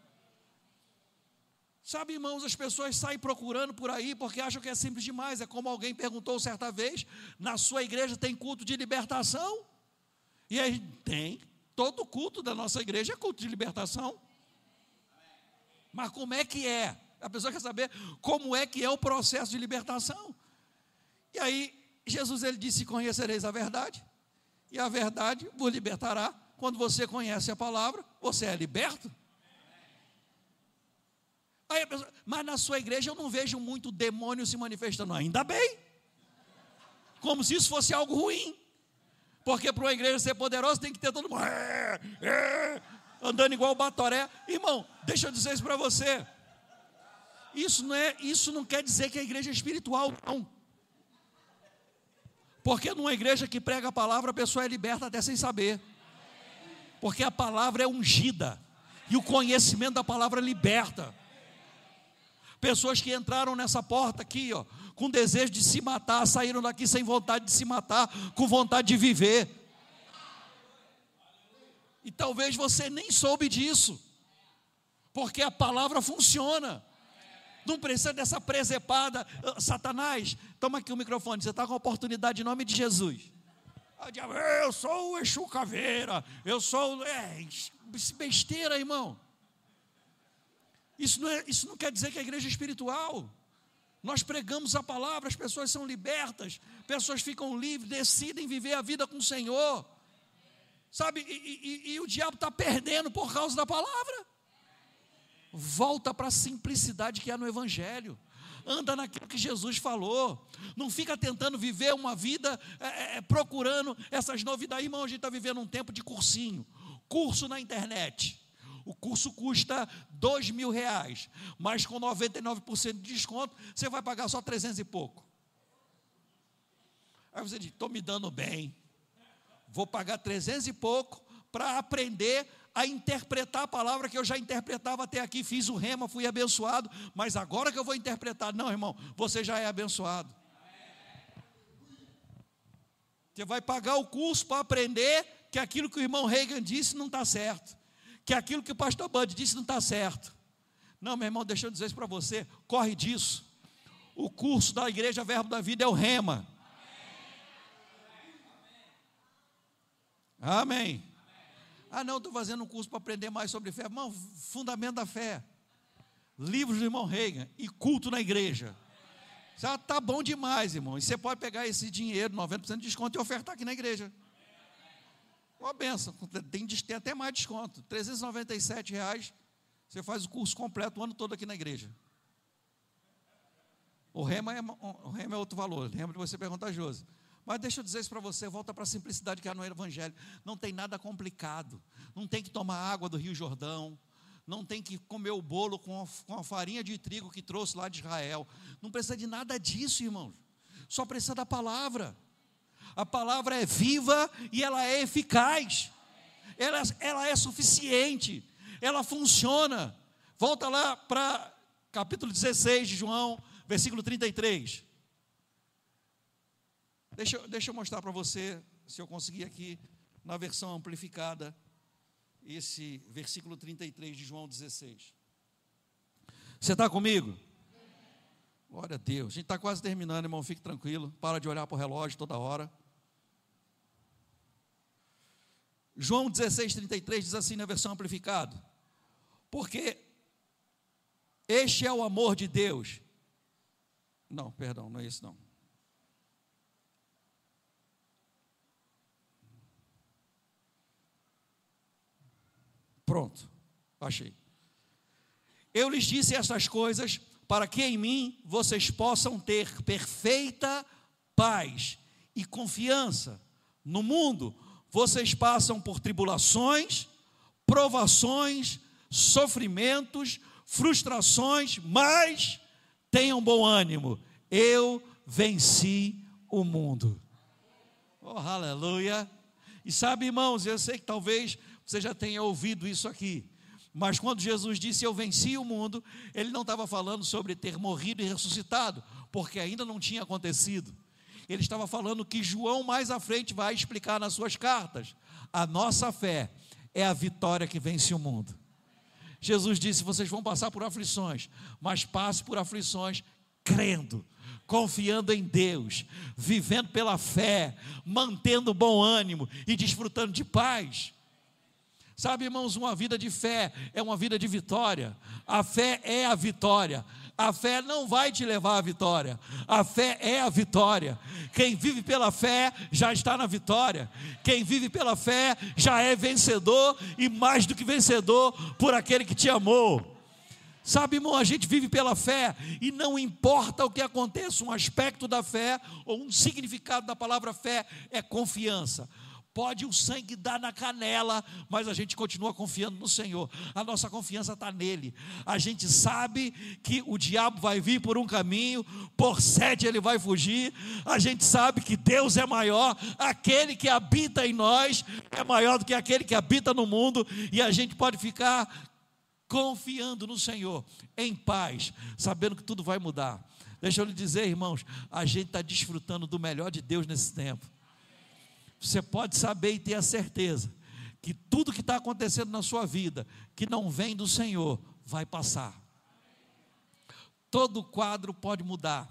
Sabe, irmãos, as pessoas saem procurando por aí porque acham que é simples demais. É como alguém perguntou certa vez: na sua igreja tem culto de libertação? E aí tem. Todo culto da nossa igreja é culto de libertação. Mas como é que é? A pessoa quer saber como é que é o processo de libertação. E aí, Jesus ele disse: Conhecereis a verdade, e a verdade vos libertará. Quando você conhece a palavra, você é liberto. Aí pessoa, mas na sua igreja eu não vejo muito demônio se manifestando. Ainda bem. Como se isso fosse algo ruim. Porque para uma igreja ser poderosa tem que ter todo mundo é, é, andando igual o Batoré. Irmão, deixa eu dizer isso para você. Isso não, é, isso não quer dizer que a igreja é espiritual, não. Porque numa igreja que prega a palavra, a pessoa é liberta até sem saber. Porque a palavra é ungida. E o conhecimento da palavra liberta. Pessoas que entraram nessa porta aqui, ó, com desejo de se matar, saíram daqui sem vontade de se matar, com vontade de viver. E talvez você nem soube disso, porque a palavra funciona. Não precisa dessa presepada. Ah, Satanás, toma aqui o microfone, você está com a oportunidade em nome de Jesus. Eu sou o Exu Caveira, eu sou. É, besteira, irmão. Isso não, é, isso não quer dizer que a igreja é espiritual. Nós pregamos a palavra, as pessoas são libertas, pessoas ficam livres, decidem viver a vida com o Senhor. Sabe, e, e, e o diabo está perdendo por causa da palavra. Volta para a simplicidade que há no Evangelho. Anda naquilo que Jesus falou. Não fica tentando viver uma vida é, é, é procurando essas novidades. Irmão, a gente está vivendo um tempo de cursinho curso na internet. O curso custa dois mil reais, mas com 99% de desconto, você vai pagar só 300 e pouco. Aí você diz, estou me dando bem, vou pagar 300 e pouco para aprender a interpretar a palavra que eu já interpretava até aqui, fiz o rema, fui abençoado, mas agora que eu vou interpretar, não, irmão, você já é abençoado. Você vai pagar o curso para aprender que aquilo que o irmão Reagan disse não está certo, que aquilo que o pastor Bud disse não está certo. Não, meu irmão, deixa eu dizer isso para você, corre disso. O curso da Igreja Verbo da Vida é o rema. Amém. Ah, não, estou fazendo um curso para aprender mais sobre fé. Irmão, fundamento da fé. Livros do irmão Reagan e culto na igreja. Já está bom demais, irmão. E você pode pegar esse dinheiro, 90% de desconto, e ofertar aqui na igreja. Uma benção. Tem, tem até mais desconto. 397 reais. Você faz o curso completo o ano todo aqui na igreja. O rema é, o rema é outro valor. Lembra de você perguntar a Josi. Mas deixa eu dizer isso para você, volta para a simplicidade que há no Evangelho. Não tem nada complicado. Não tem que tomar água do Rio Jordão. Não tem que comer o bolo com a, com a farinha de trigo que trouxe lá de Israel. Não precisa de nada disso, irmãos. Só precisa da palavra. A palavra é viva e ela é eficaz. Ela, ela é suficiente. Ela funciona. Volta lá para capítulo 16 de João, versículo 33. Deixa, deixa eu mostrar para você, se eu conseguir aqui, na versão amplificada, esse versículo 33 de João 16. Você está comigo? Glória a Deus. A gente está quase terminando, irmão. Fique tranquilo. Para de olhar para o relógio toda hora. João 16, 33 diz assim na versão amplificada: Porque este é o amor de Deus. Não, perdão, não é isso não. Pronto, achei. Eu lhes disse essas coisas para que em mim vocês possam ter perfeita paz e confiança. No mundo, vocês passam por tribulações, provações, sofrimentos, frustrações, mas tenham bom ânimo. Eu venci o mundo. Oh, aleluia. E sabe, irmãos, eu sei que talvez você já tenha ouvido isso aqui. Mas quando Jesus disse eu venci o mundo, ele não estava falando sobre ter morrido e ressuscitado, porque ainda não tinha acontecido. Ele estava falando que João mais à frente vai explicar nas suas cartas. A nossa fé é a vitória que vence o mundo. Jesus disse: vocês vão passar por aflições, mas passe por aflições crendo, confiando em Deus, vivendo pela fé, mantendo bom ânimo e desfrutando de paz. Sabe, irmãos, uma vida de fé é uma vida de vitória. A fé é a vitória. A fé não vai te levar à vitória. A fé é a vitória. Quem vive pela fé já está na vitória. Quem vive pela fé já é vencedor e mais do que vencedor por aquele que te amou. Sabe, irmão, a gente vive pela fé e não importa o que aconteça, um aspecto da fé ou um significado da palavra fé é confiança. Pode o sangue dar na canela, mas a gente continua confiando no Senhor. A nossa confiança está nele. A gente sabe que o diabo vai vir por um caminho, por sete ele vai fugir. A gente sabe que Deus é maior, aquele que habita em nós é maior do que aquele que habita no mundo, e a gente pode ficar confiando no Senhor, em paz, sabendo que tudo vai mudar. Deixa eu lhe dizer, irmãos, a gente está desfrutando do melhor de Deus nesse tempo você pode saber e ter a certeza que tudo que está acontecendo na sua vida, que não vem do Senhor, vai passar. Todo quadro pode mudar.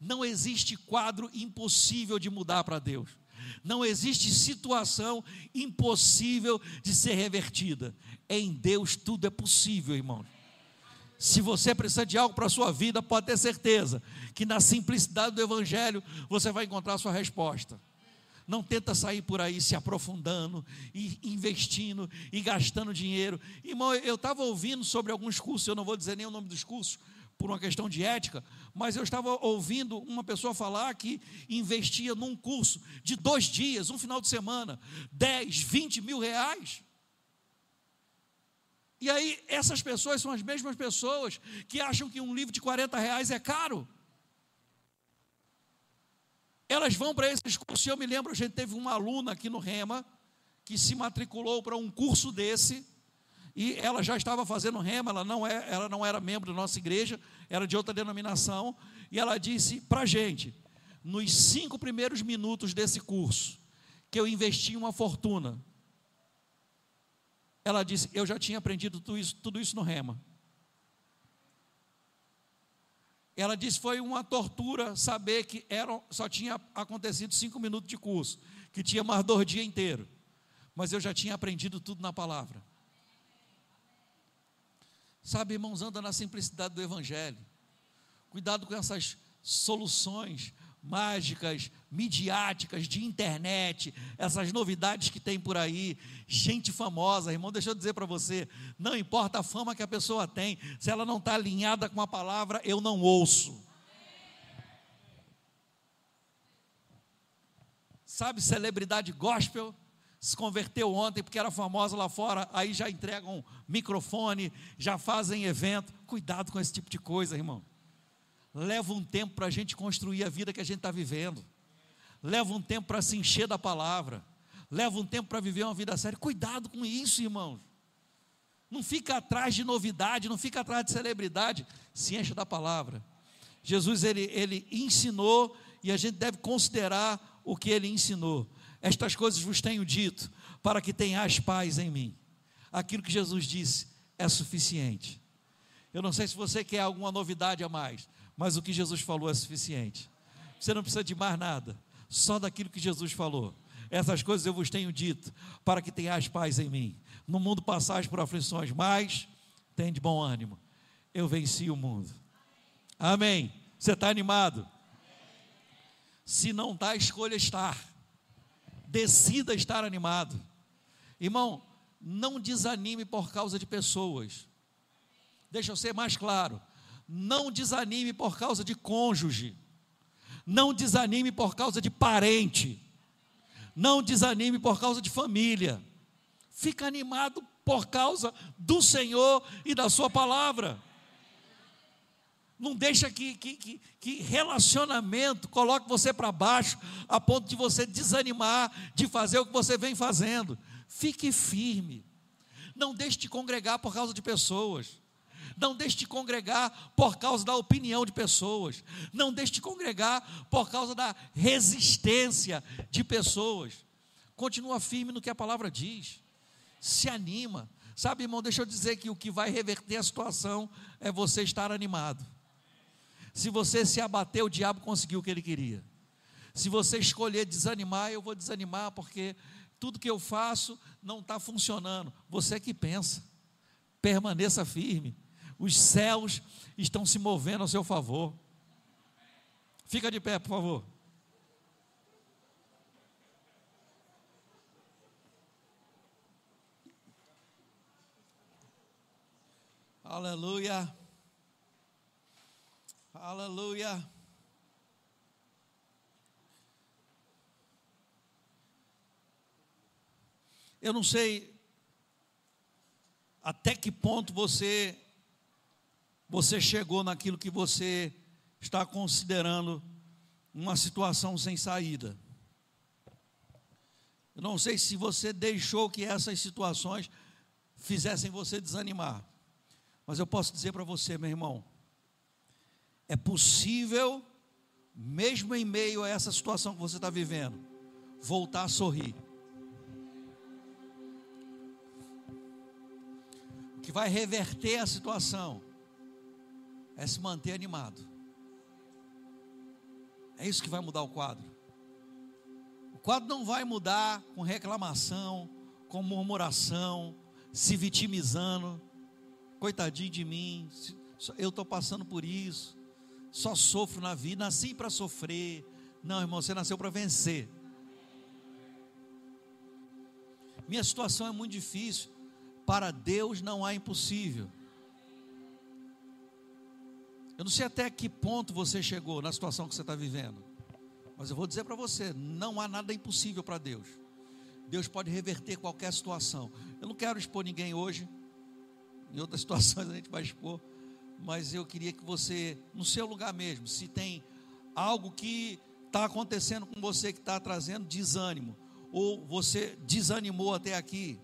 Não existe quadro impossível de mudar para Deus. Não existe situação impossível de ser revertida. Em Deus tudo é possível, irmão. Se você precisa de algo para a sua vida, pode ter certeza que na simplicidade do Evangelho você vai encontrar a sua resposta. Não tenta sair por aí se aprofundando e investindo e gastando dinheiro. Irmão, eu estava ouvindo sobre alguns cursos, eu não vou dizer nem o nome dos cursos, por uma questão de ética, mas eu estava ouvindo uma pessoa falar que investia num curso de dois dias, um final de semana, 10, 20 mil reais. E aí, essas pessoas são as mesmas pessoas que acham que um livro de 40 reais é caro. Elas vão para esses cursos. Eu me lembro, a gente teve uma aluna aqui no Rema, que se matriculou para um curso desse, e ela já estava fazendo rema, ela não, é, ela não era membro da nossa igreja, era de outra denominação, e ela disse para a gente, nos cinco primeiros minutos desse curso, que eu investi uma fortuna, ela disse: Eu já tinha aprendido tudo isso, tudo isso no rema. Ela disse: Foi uma tortura saber que era, só tinha acontecido cinco minutos de curso, que tinha mais dois dias inteiro. Mas eu já tinha aprendido tudo na palavra. Sabe, irmãos, anda na simplicidade do Evangelho. Cuidado com essas soluções mágicas, midiáticas, de internet, essas novidades que tem por aí, gente famosa, irmão, deixa eu dizer para você, não importa a fama que a pessoa tem, se ela não está alinhada com a palavra, eu não ouço. Sabe, celebridade gospel, se converteu ontem porque era famosa lá fora, aí já entregam microfone, já fazem evento. Cuidado com esse tipo de coisa, irmão. Leva um tempo para a gente construir a vida que a gente está vivendo. Leva um tempo para se encher da palavra. Leva um tempo para viver uma vida séria. Cuidado com isso, irmãos. Não fica atrás de novidade, não fica atrás de celebridade. Se encha da palavra. Jesus ele, ele ensinou e a gente deve considerar o que ele ensinou. Estas coisas vos tenho dito, para que tenhais paz em mim. Aquilo que Jesus disse é suficiente. Eu não sei se você quer alguma novidade a mais, mas o que Jesus falou é suficiente. Você não precisa de mais nada, só daquilo que Jesus falou. Essas coisas eu vos tenho dito, para que tenhais paz em mim. No mundo passais por aflições, mas tem de bom ânimo. Eu venci o mundo. Amém. Você está animado? Se não está, escolha estar. Decida estar animado. Irmão, não desanime por causa de pessoas. Deixa eu ser mais claro. Não desanime por causa de cônjuge. Não desanime por causa de parente. Não desanime por causa de família. Fica animado por causa do Senhor e da Sua palavra. Não deixa que, que, que, que relacionamento coloque você para baixo, a ponto de você desanimar de fazer o que você vem fazendo. Fique firme. Não deixe de congregar por causa de pessoas. Não deixe de congregar por causa da opinião de pessoas. Não deixe de congregar por causa da resistência de pessoas. Continua firme no que a palavra diz. Se anima. Sabe, irmão, deixa eu dizer que o que vai reverter a situação é você estar animado. Se você se abater, o diabo conseguiu o que ele queria. Se você escolher desanimar, eu vou desanimar porque tudo que eu faço não está funcionando. Você é que pensa. Permaneça firme os céus estão se movendo a seu favor. Fica de pé, por favor. Aleluia. Aleluia. Eu não sei até que ponto você você chegou naquilo que você está considerando uma situação sem saída. Eu não sei se você deixou que essas situações fizessem você desanimar, mas eu posso dizer para você, meu irmão, é possível, mesmo em meio a essa situação que você está vivendo, voltar a sorrir. O que vai reverter a situação é se manter animado. É isso que vai mudar o quadro. O quadro não vai mudar com reclamação, com murmuração, se vitimizando. Coitadinho de mim, eu estou passando por isso, só sofro na vida, nasci para sofrer. Não, irmão, você nasceu para vencer. Minha situação é muito difícil. Para Deus não há impossível. Eu não sei até que ponto você chegou na situação que você está vivendo, mas eu vou dizer para você: não há nada impossível para Deus. Deus pode reverter qualquer situação. Eu não quero expor ninguém hoje, em outras <laughs> situações a gente vai expor, mas eu queria que você, no seu lugar mesmo, se tem algo que está acontecendo com você que está trazendo desânimo, ou você desanimou até aqui.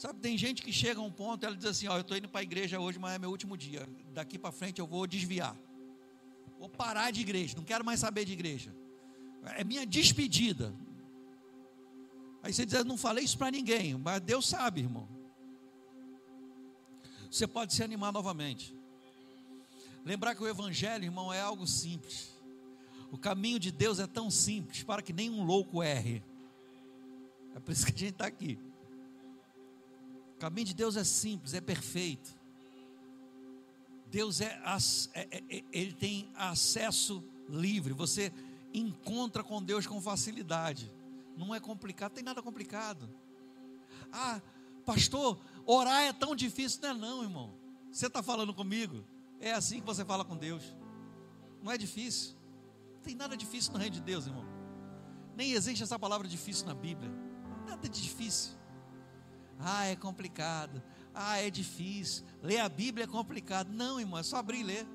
Sabe, tem gente que chega a um ponto, ela diz assim: Ó, eu estou indo para a igreja hoje, mas é meu último dia. Daqui para frente eu vou desviar. Vou parar de igreja, não quero mais saber de igreja. É minha despedida. Aí você diz: não falei isso para ninguém, mas Deus sabe, irmão. Você pode se animar novamente. Lembrar que o Evangelho, irmão, é algo simples. O caminho de Deus é tão simples para que nenhum louco erre. É por isso que a gente está aqui. O caminho de Deus é simples, é perfeito. Deus é, é, é, é, ele tem acesso livre. Você encontra com Deus com facilidade. Não é complicado, tem nada complicado. Ah, pastor, orar é tão difícil. Não é não, irmão. Você está falando comigo? É assim que você fala com Deus. Não é difícil. Não tem nada difícil no reino de Deus, irmão. Nem existe essa palavra difícil na Bíblia. Nada de difícil. Ah, é complicado. Ah, é difícil. Ler a Bíblia é complicado. Não, irmão, é só abrir e ler.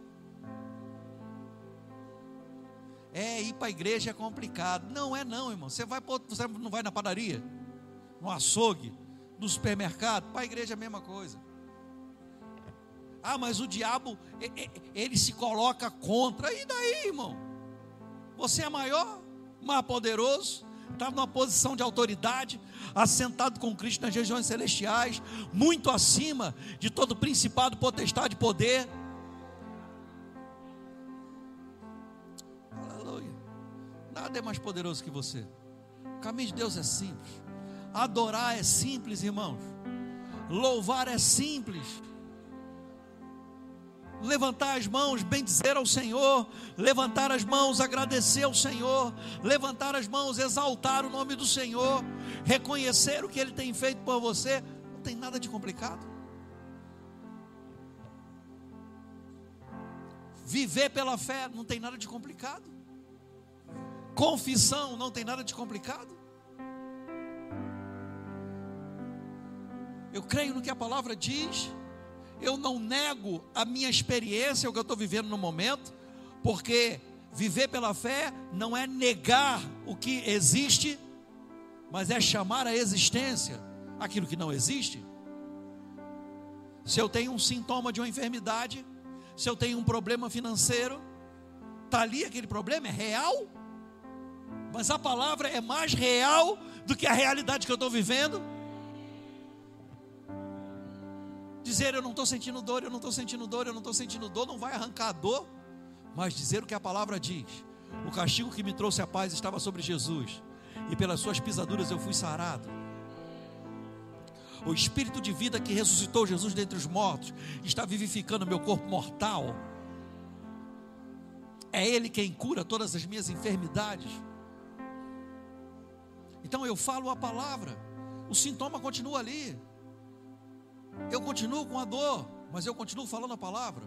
É, ir para a igreja é complicado. Não é não, irmão. Você vai você não vai na padaria, no açougue, no supermercado, para a igreja é a mesma coisa. Ah, mas o diabo, ele se coloca contra. E daí, irmão? Você é maior, mais poderoso, está numa posição de autoridade, assentado com Cristo nas regiões celestiais, muito acima de todo principado, potestade, poder. Aleluia. Nada é mais poderoso que você. O caminho de Deus é simples. Adorar é simples, irmãos. Louvar é simples levantar as mãos, bendizer ao Senhor, levantar as mãos, agradecer ao Senhor, levantar as mãos, exaltar o nome do Senhor, reconhecer o que Ele tem feito por você, não tem nada de complicado. Viver pela fé não tem nada de complicado. Confissão não tem nada de complicado. Eu creio no que a palavra diz eu não nego a minha experiência, o que eu estou vivendo no momento, porque viver pela fé não é negar o que existe, mas é chamar a existência aquilo que não existe. Se eu tenho um sintoma de uma enfermidade, se eu tenho um problema financeiro, está ali aquele problema, é real, mas a palavra é mais real do que a realidade que eu estou vivendo. Dizer eu não estou sentindo dor, eu não estou sentindo dor, eu não estou sentindo dor, não vai arrancar a dor, mas dizer o que a palavra diz. O castigo que me trouxe a paz estava sobre Jesus, e pelas suas pisaduras eu fui sarado. O espírito de vida que ressuscitou Jesus dentre os mortos está vivificando meu corpo mortal. É Ele quem cura todas as minhas enfermidades. Então eu falo a palavra, o sintoma continua ali. Eu continuo com a dor, mas eu continuo falando a palavra.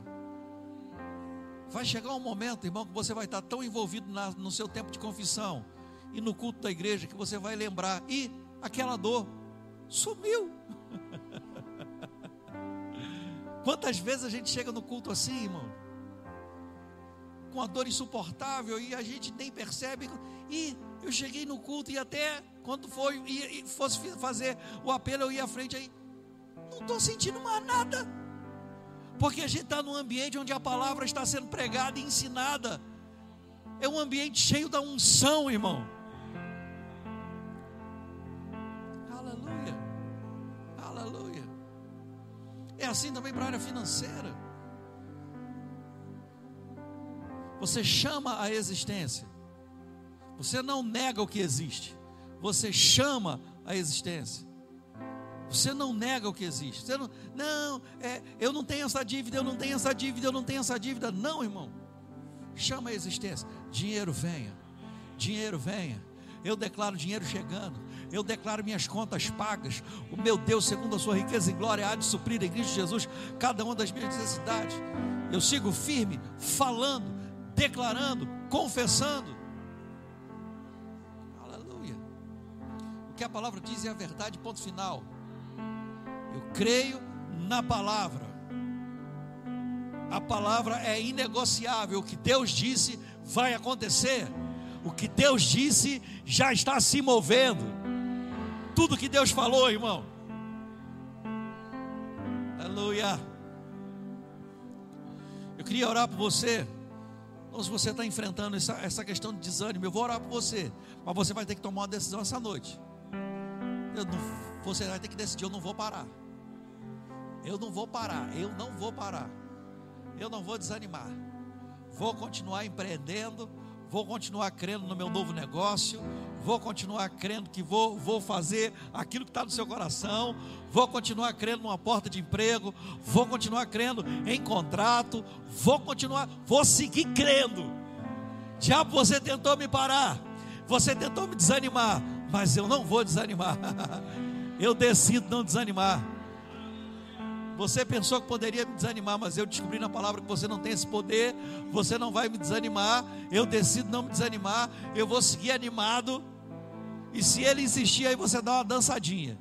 Vai chegar um momento, irmão, que você vai estar tão envolvido na, no seu tempo de confissão e no culto da igreja que você vai lembrar, e aquela dor sumiu. <laughs> Quantas vezes a gente chega no culto assim, irmão? Com a dor insuportável e a gente nem percebe. E eu cheguei no culto e até quando foi e, fosse fazer o apelo, eu ia à frente aí não estou sentindo mais nada. Porque a gente está num ambiente onde a palavra está sendo pregada e ensinada. É um ambiente cheio da unção, irmão. Aleluia. Aleluia. É assim também para a área financeira. Você chama a existência. Você não nega o que existe. Você chama a existência. Você não nega o que existe. Você não, não é, eu não tenho essa dívida, eu não tenho essa dívida, eu não tenho essa dívida. Não, irmão. Chama a existência. Dinheiro venha. Dinheiro venha. Eu declaro dinheiro chegando. Eu declaro minhas contas pagas. O meu Deus, segundo a sua riqueza em glória, há de suprir em Cristo Jesus cada uma das minhas necessidades. Eu sigo firme, falando, declarando, confessando. Aleluia. O que a palavra diz é a verdade, ponto final. Eu creio na palavra. A palavra é inegociável. O que Deus disse vai acontecer. O que Deus disse já está se movendo. Tudo que Deus falou, irmão. Aleluia. Eu queria orar por você. Então, se você está enfrentando essa, essa questão de desânimo, eu vou orar por você. Mas você vai ter que tomar uma decisão essa noite. Você vai ter que decidir: eu não vou parar. Eu não vou parar. Eu não vou parar. Eu não vou desanimar. Vou continuar empreendendo. Vou continuar crendo no meu novo negócio. Vou continuar crendo que vou, vou fazer aquilo que está no seu coração. Vou continuar crendo numa porta de emprego. Vou continuar crendo em contrato. Vou continuar, vou seguir crendo. Diabo, você tentou me parar. Você tentou me desanimar. Mas eu não vou desanimar. <laughs> eu decido não desanimar. Você pensou que poderia me desanimar, mas eu descobri na palavra que você não tem esse poder, você não vai me desanimar. Eu decido não me desanimar, eu vou seguir animado. E se ele insistir, aí você dá uma dançadinha.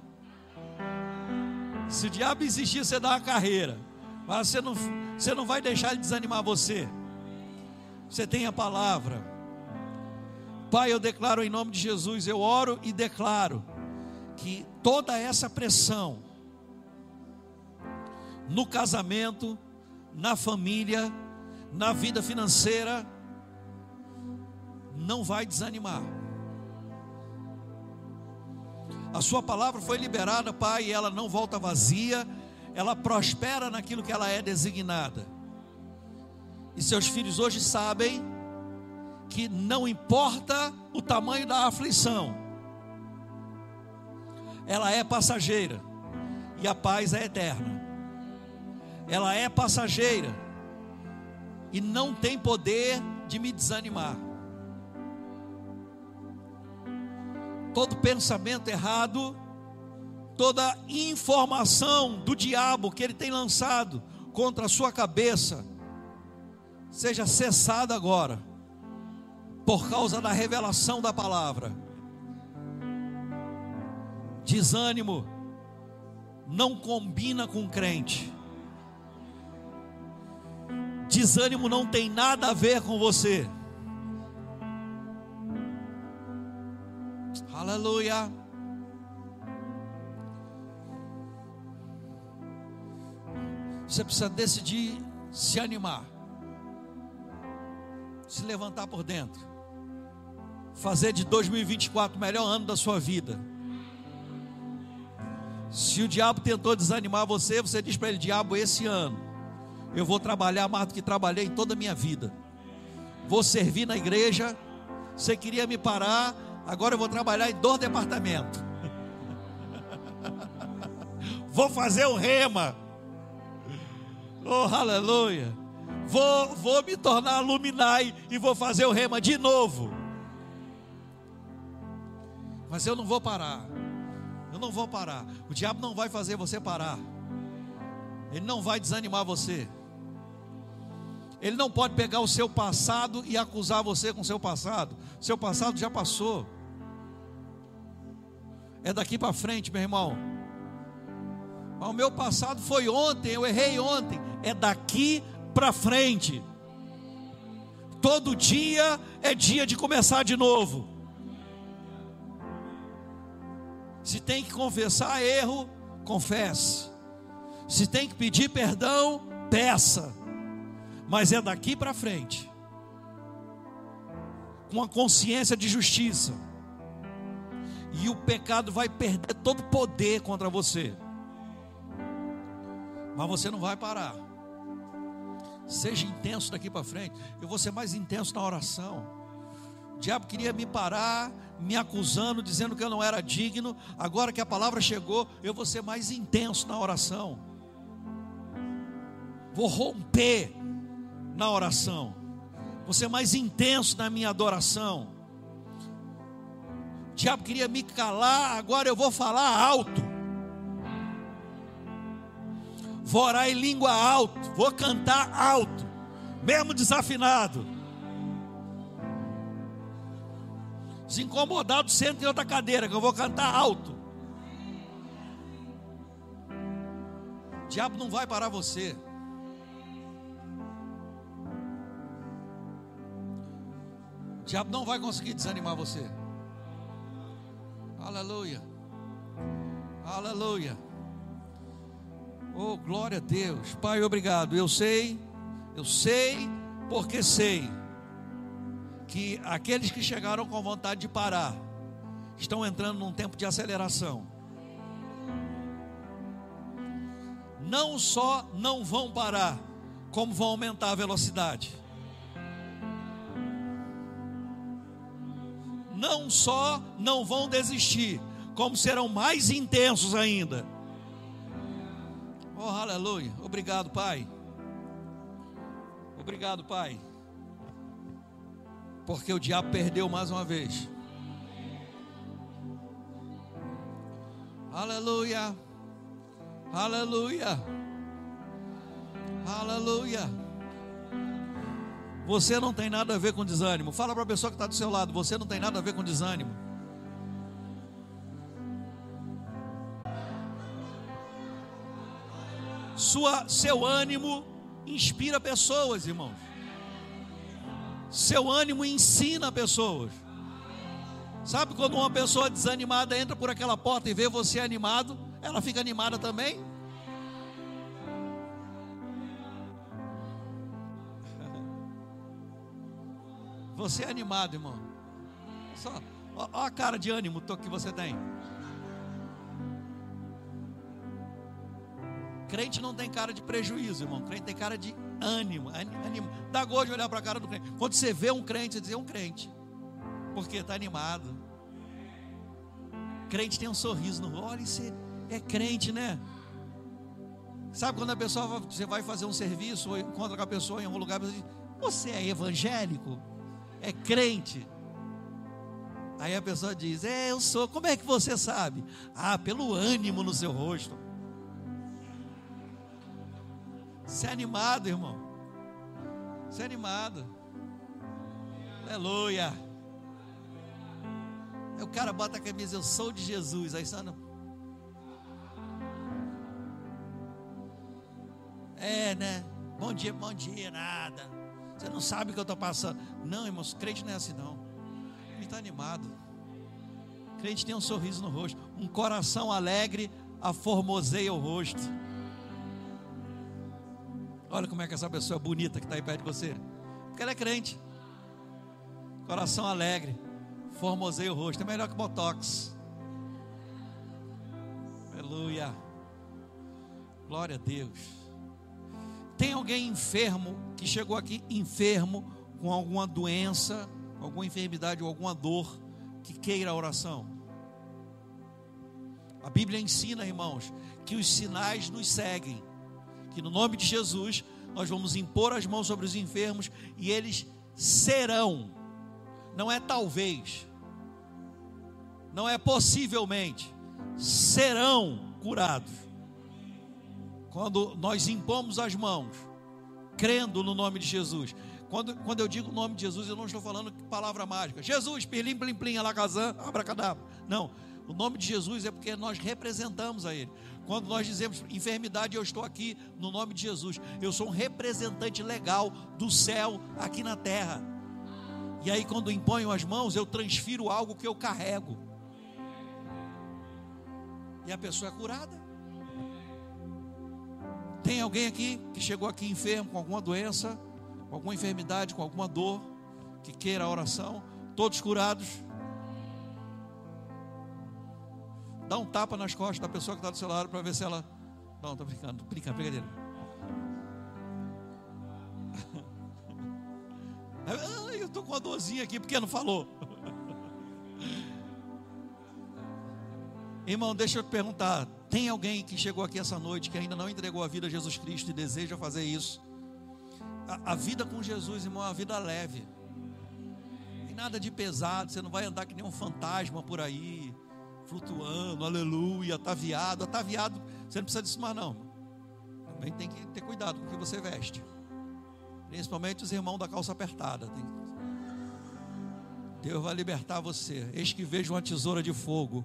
Se o diabo insistir, você dá uma carreira. Mas você não, você não vai deixar ele desanimar você. Você tem a palavra. Pai, eu declaro em nome de Jesus, eu oro e declaro que toda essa pressão, no casamento, na família, na vida financeira, não vai desanimar. A sua palavra foi liberada, Pai, e ela não volta vazia, ela prospera naquilo que ela é designada. E seus filhos hoje sabem que não importa o tamanho da aflição, ela é passageira e a paz é eterna ela é passageira e não tem poder de me desanimar. Todo pensamento errado, toda informação do diabo que ele tem lançado contra a sua cabeça, seja cessada agora, por causa da revelação da palavra. Desânimo não combina com crente. Desânimo não tem nada a ver com você. Aleluia. Você precisa decidir se animar, se levantar por dentro, fazer de 2024 o melhor ano da sua vida. Se o diabo tentou desanimar você, você diz para ele: diabo, esse ano eu vou trabalhar mais do que trabalhei em toda a minha vida. Vou servir na igreja. Você queria me parar, agora eu vou trabalhar em dois departamentos. <laughs> vou fazer o rema. Oh, aleluia. Vou, vou me tornar luminai e vou fazer o rema de novo. Mas eu não vou parar. Eu não vou parar. O diabo não vai fazer você parar. Ele não vai desanimar você. Ele não pode pegar o seu passado e acusar você com o seu passado. Seu passado já passou. É daqui para frente, meu irmão. Mas o meu passado foi ontem, eu errei ontem. É daqui para frente. Todo dia é dia de começar de novo. Se tem que confessar erro, confesse. Se tem que pedir perdão, peça mas é daqui para frente, com a consciência de justiça, e o pecado vai perder todo poder contra você, mas você não vai parar. Seja intenso daqui para frente. Eu vou ser mais intenso na oração. O diabo queria me parar, me acusando, dizendo que eu não era digno. Agora que a palavra chegou, eu vou ser mais intenso na oração. Vou romper na oração, vou ser mais intenso na minha adoração. O diabo queria me calar, agora eu vou falar alto. Vou orar em língua alto, vou cantar alto, mesmo desafinado. Se incomodado, senta em outra cadeira, que eu vou cantar alto. O diabo não vai parar você. diabo não vai conseguir desanimar você. Aleluia. Aleluia. Oh, glória a Deus. Pai, obrigado. Eu sei, eu sei, porque sei que aqueles que chegaram com vontade de parar estão entrando num tempo de aceleração. Não só não vão parar, como vão aumentar a velocidade. Não só não vão desistir, como serão mais intensos ainda. Oh, aleluia. Obrigado, Pai. Obrigado, Pai. Porque o diabo perdeu mais uma vez. Aleluia. Aleluia. Aleluia. Você não tem nada a ver com desânimo. Fala para a pessoa que está do seu lado. Você não tem nada a ver com desânimo. Sua, seu ânimo inspira pessoas, irmãos. Seu ânimo ensina pessoas. Sabe quando uma pessoa desanimada entra por aquela porta e vê você animado, ela fica animada também? <laughs> Você é animado, irmão. Só, ó, ó a cara de ânimo que você tem. Crente não tem cara de prejuízo, irmão. Crente tem cara de ânimo. ânimo. Dá gosto de olhar para a cara do crente. Quando você vê um crente, você diz, é um crente. Porque está animado. Crente tem um sorriso no olho. Você é crente, né? Sabe quando a pessoa, você vai fazer um serviço ou encontra com a pessoa em algum lugar, você diz, você é evangélico? É crente? Aí a pessoa diz, é, eu sou. Como é que você sabe? Ah, pelo ânimo no seu rosto. Você é animado, irmão. Você é animado. Aleluia. Aí o cara bota a camisa, eu sou de Jesus. Aí só não. É, né? Bom dia, bom dia, nada. Você não sabe o que eu estou passando. Não, irmãos, crente não é assim não. Ele está animado. Crente tem um sorriso no rosto. Um coração alegre aformoseia o rosto. Olha como é que essa pessoa é bonita que está aí perto de você. Porque ela é crente. Coração alegre. Formoseia o rosto. É melhor que Botox. Aleluia. Glória a Deus. Tem alguém enfermo que chegou aqui enfermo com alguma doença, alguma enfermidade ou alguma dor que queira a oração? A Bíblia ensina, irmãos, que os sinais nos seguem que no nome de Jesus nós vamos impor as mãos sobre os enfermos e eles serão, não é talvez, não é possivelmente, serão curados. Quando nós impomos as mãos, crendo no nome de Jesus. Quando, quando eu digo o nome de Jesus, eu não estou falando palavra mágica. Jesus, pirlim, plim, plim, alacazam, abracadabra. Não, o nome de Jesus é porque nós representamos a Ele. Quando nós dizemos enfermidade, eu estou aqui no nome de Jesus. Eu sou um representante legal do céu aqui na terra. E aí, quando imponho as mãos, eu transfiro algo que eu carrego. E a pessoa é curada. Tem alguém aqui que chegou aqui enfermo com alguma doença, com alguma enfermidade, com alguma dor, que queira a oração? Todos curados? Dá um tapa nas costas da pessoa que está do seu lado para ver se ela. Não, estou brincando, brincando, brincadeira. <laughs> eu estou com uma dorzinha aqui, porque não falou? <laughs> Irmão, deixa eu te perguntar: tem alguém que chegou aqui essa noite que ainda não entregou a vida a Jesus Cristo e deseja fazer isso? A, a vida com Jesus, irmão, é uma vida leve. Nada de pesado, você não vai andar que nem um fantasma por aí flutuando, aleluia, ataviado. Ataviado, você não precisa mais não. Também tem que ter cuidado com o que você veste. Principalmente os irmãos da calça apertada. Deus vai libertar você. Eis que vejo uma tesoura de fogo.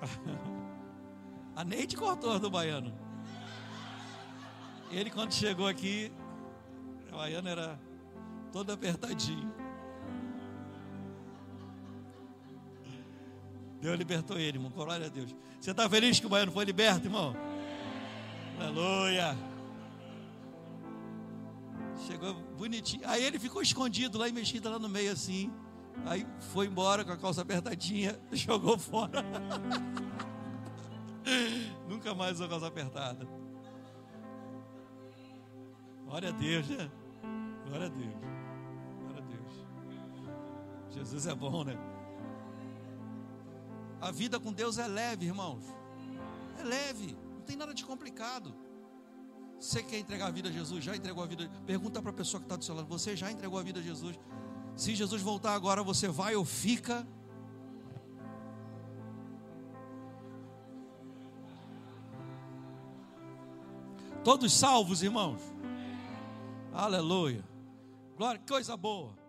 <laughs> A Neide cortou do baiano. Ele, quando chegou aqui, o baiano era todo apertadinho. Deus libertou ele, irmão. Glória a Deus. Você está feliz que o baiano foi liberto, irmão? Aleluia. Chegou bonitinho. Aí ele ficou escondido lá e mexido lá no meio assim. Aí foi embora com a calça apertadinha, <laughs> jogou fora. <laughs> Nunca mais usou calça apertada. Glória a Deus, né? Glória a Deus. Glória a Deus. Jesus é bom, né? A vida com Deus é leve, irmãos. É leve. Não tem nada de complicado. Você quer entregar a vida a Jesus? Já entregou a vida? Pergunta para a pessoa que está do seu lado: Você já entregou a vida a Jesus? Se Jesus voltar agora, você vai ou fica? Todos salvos, irmãos? Aleluia. Glória, coisa boa.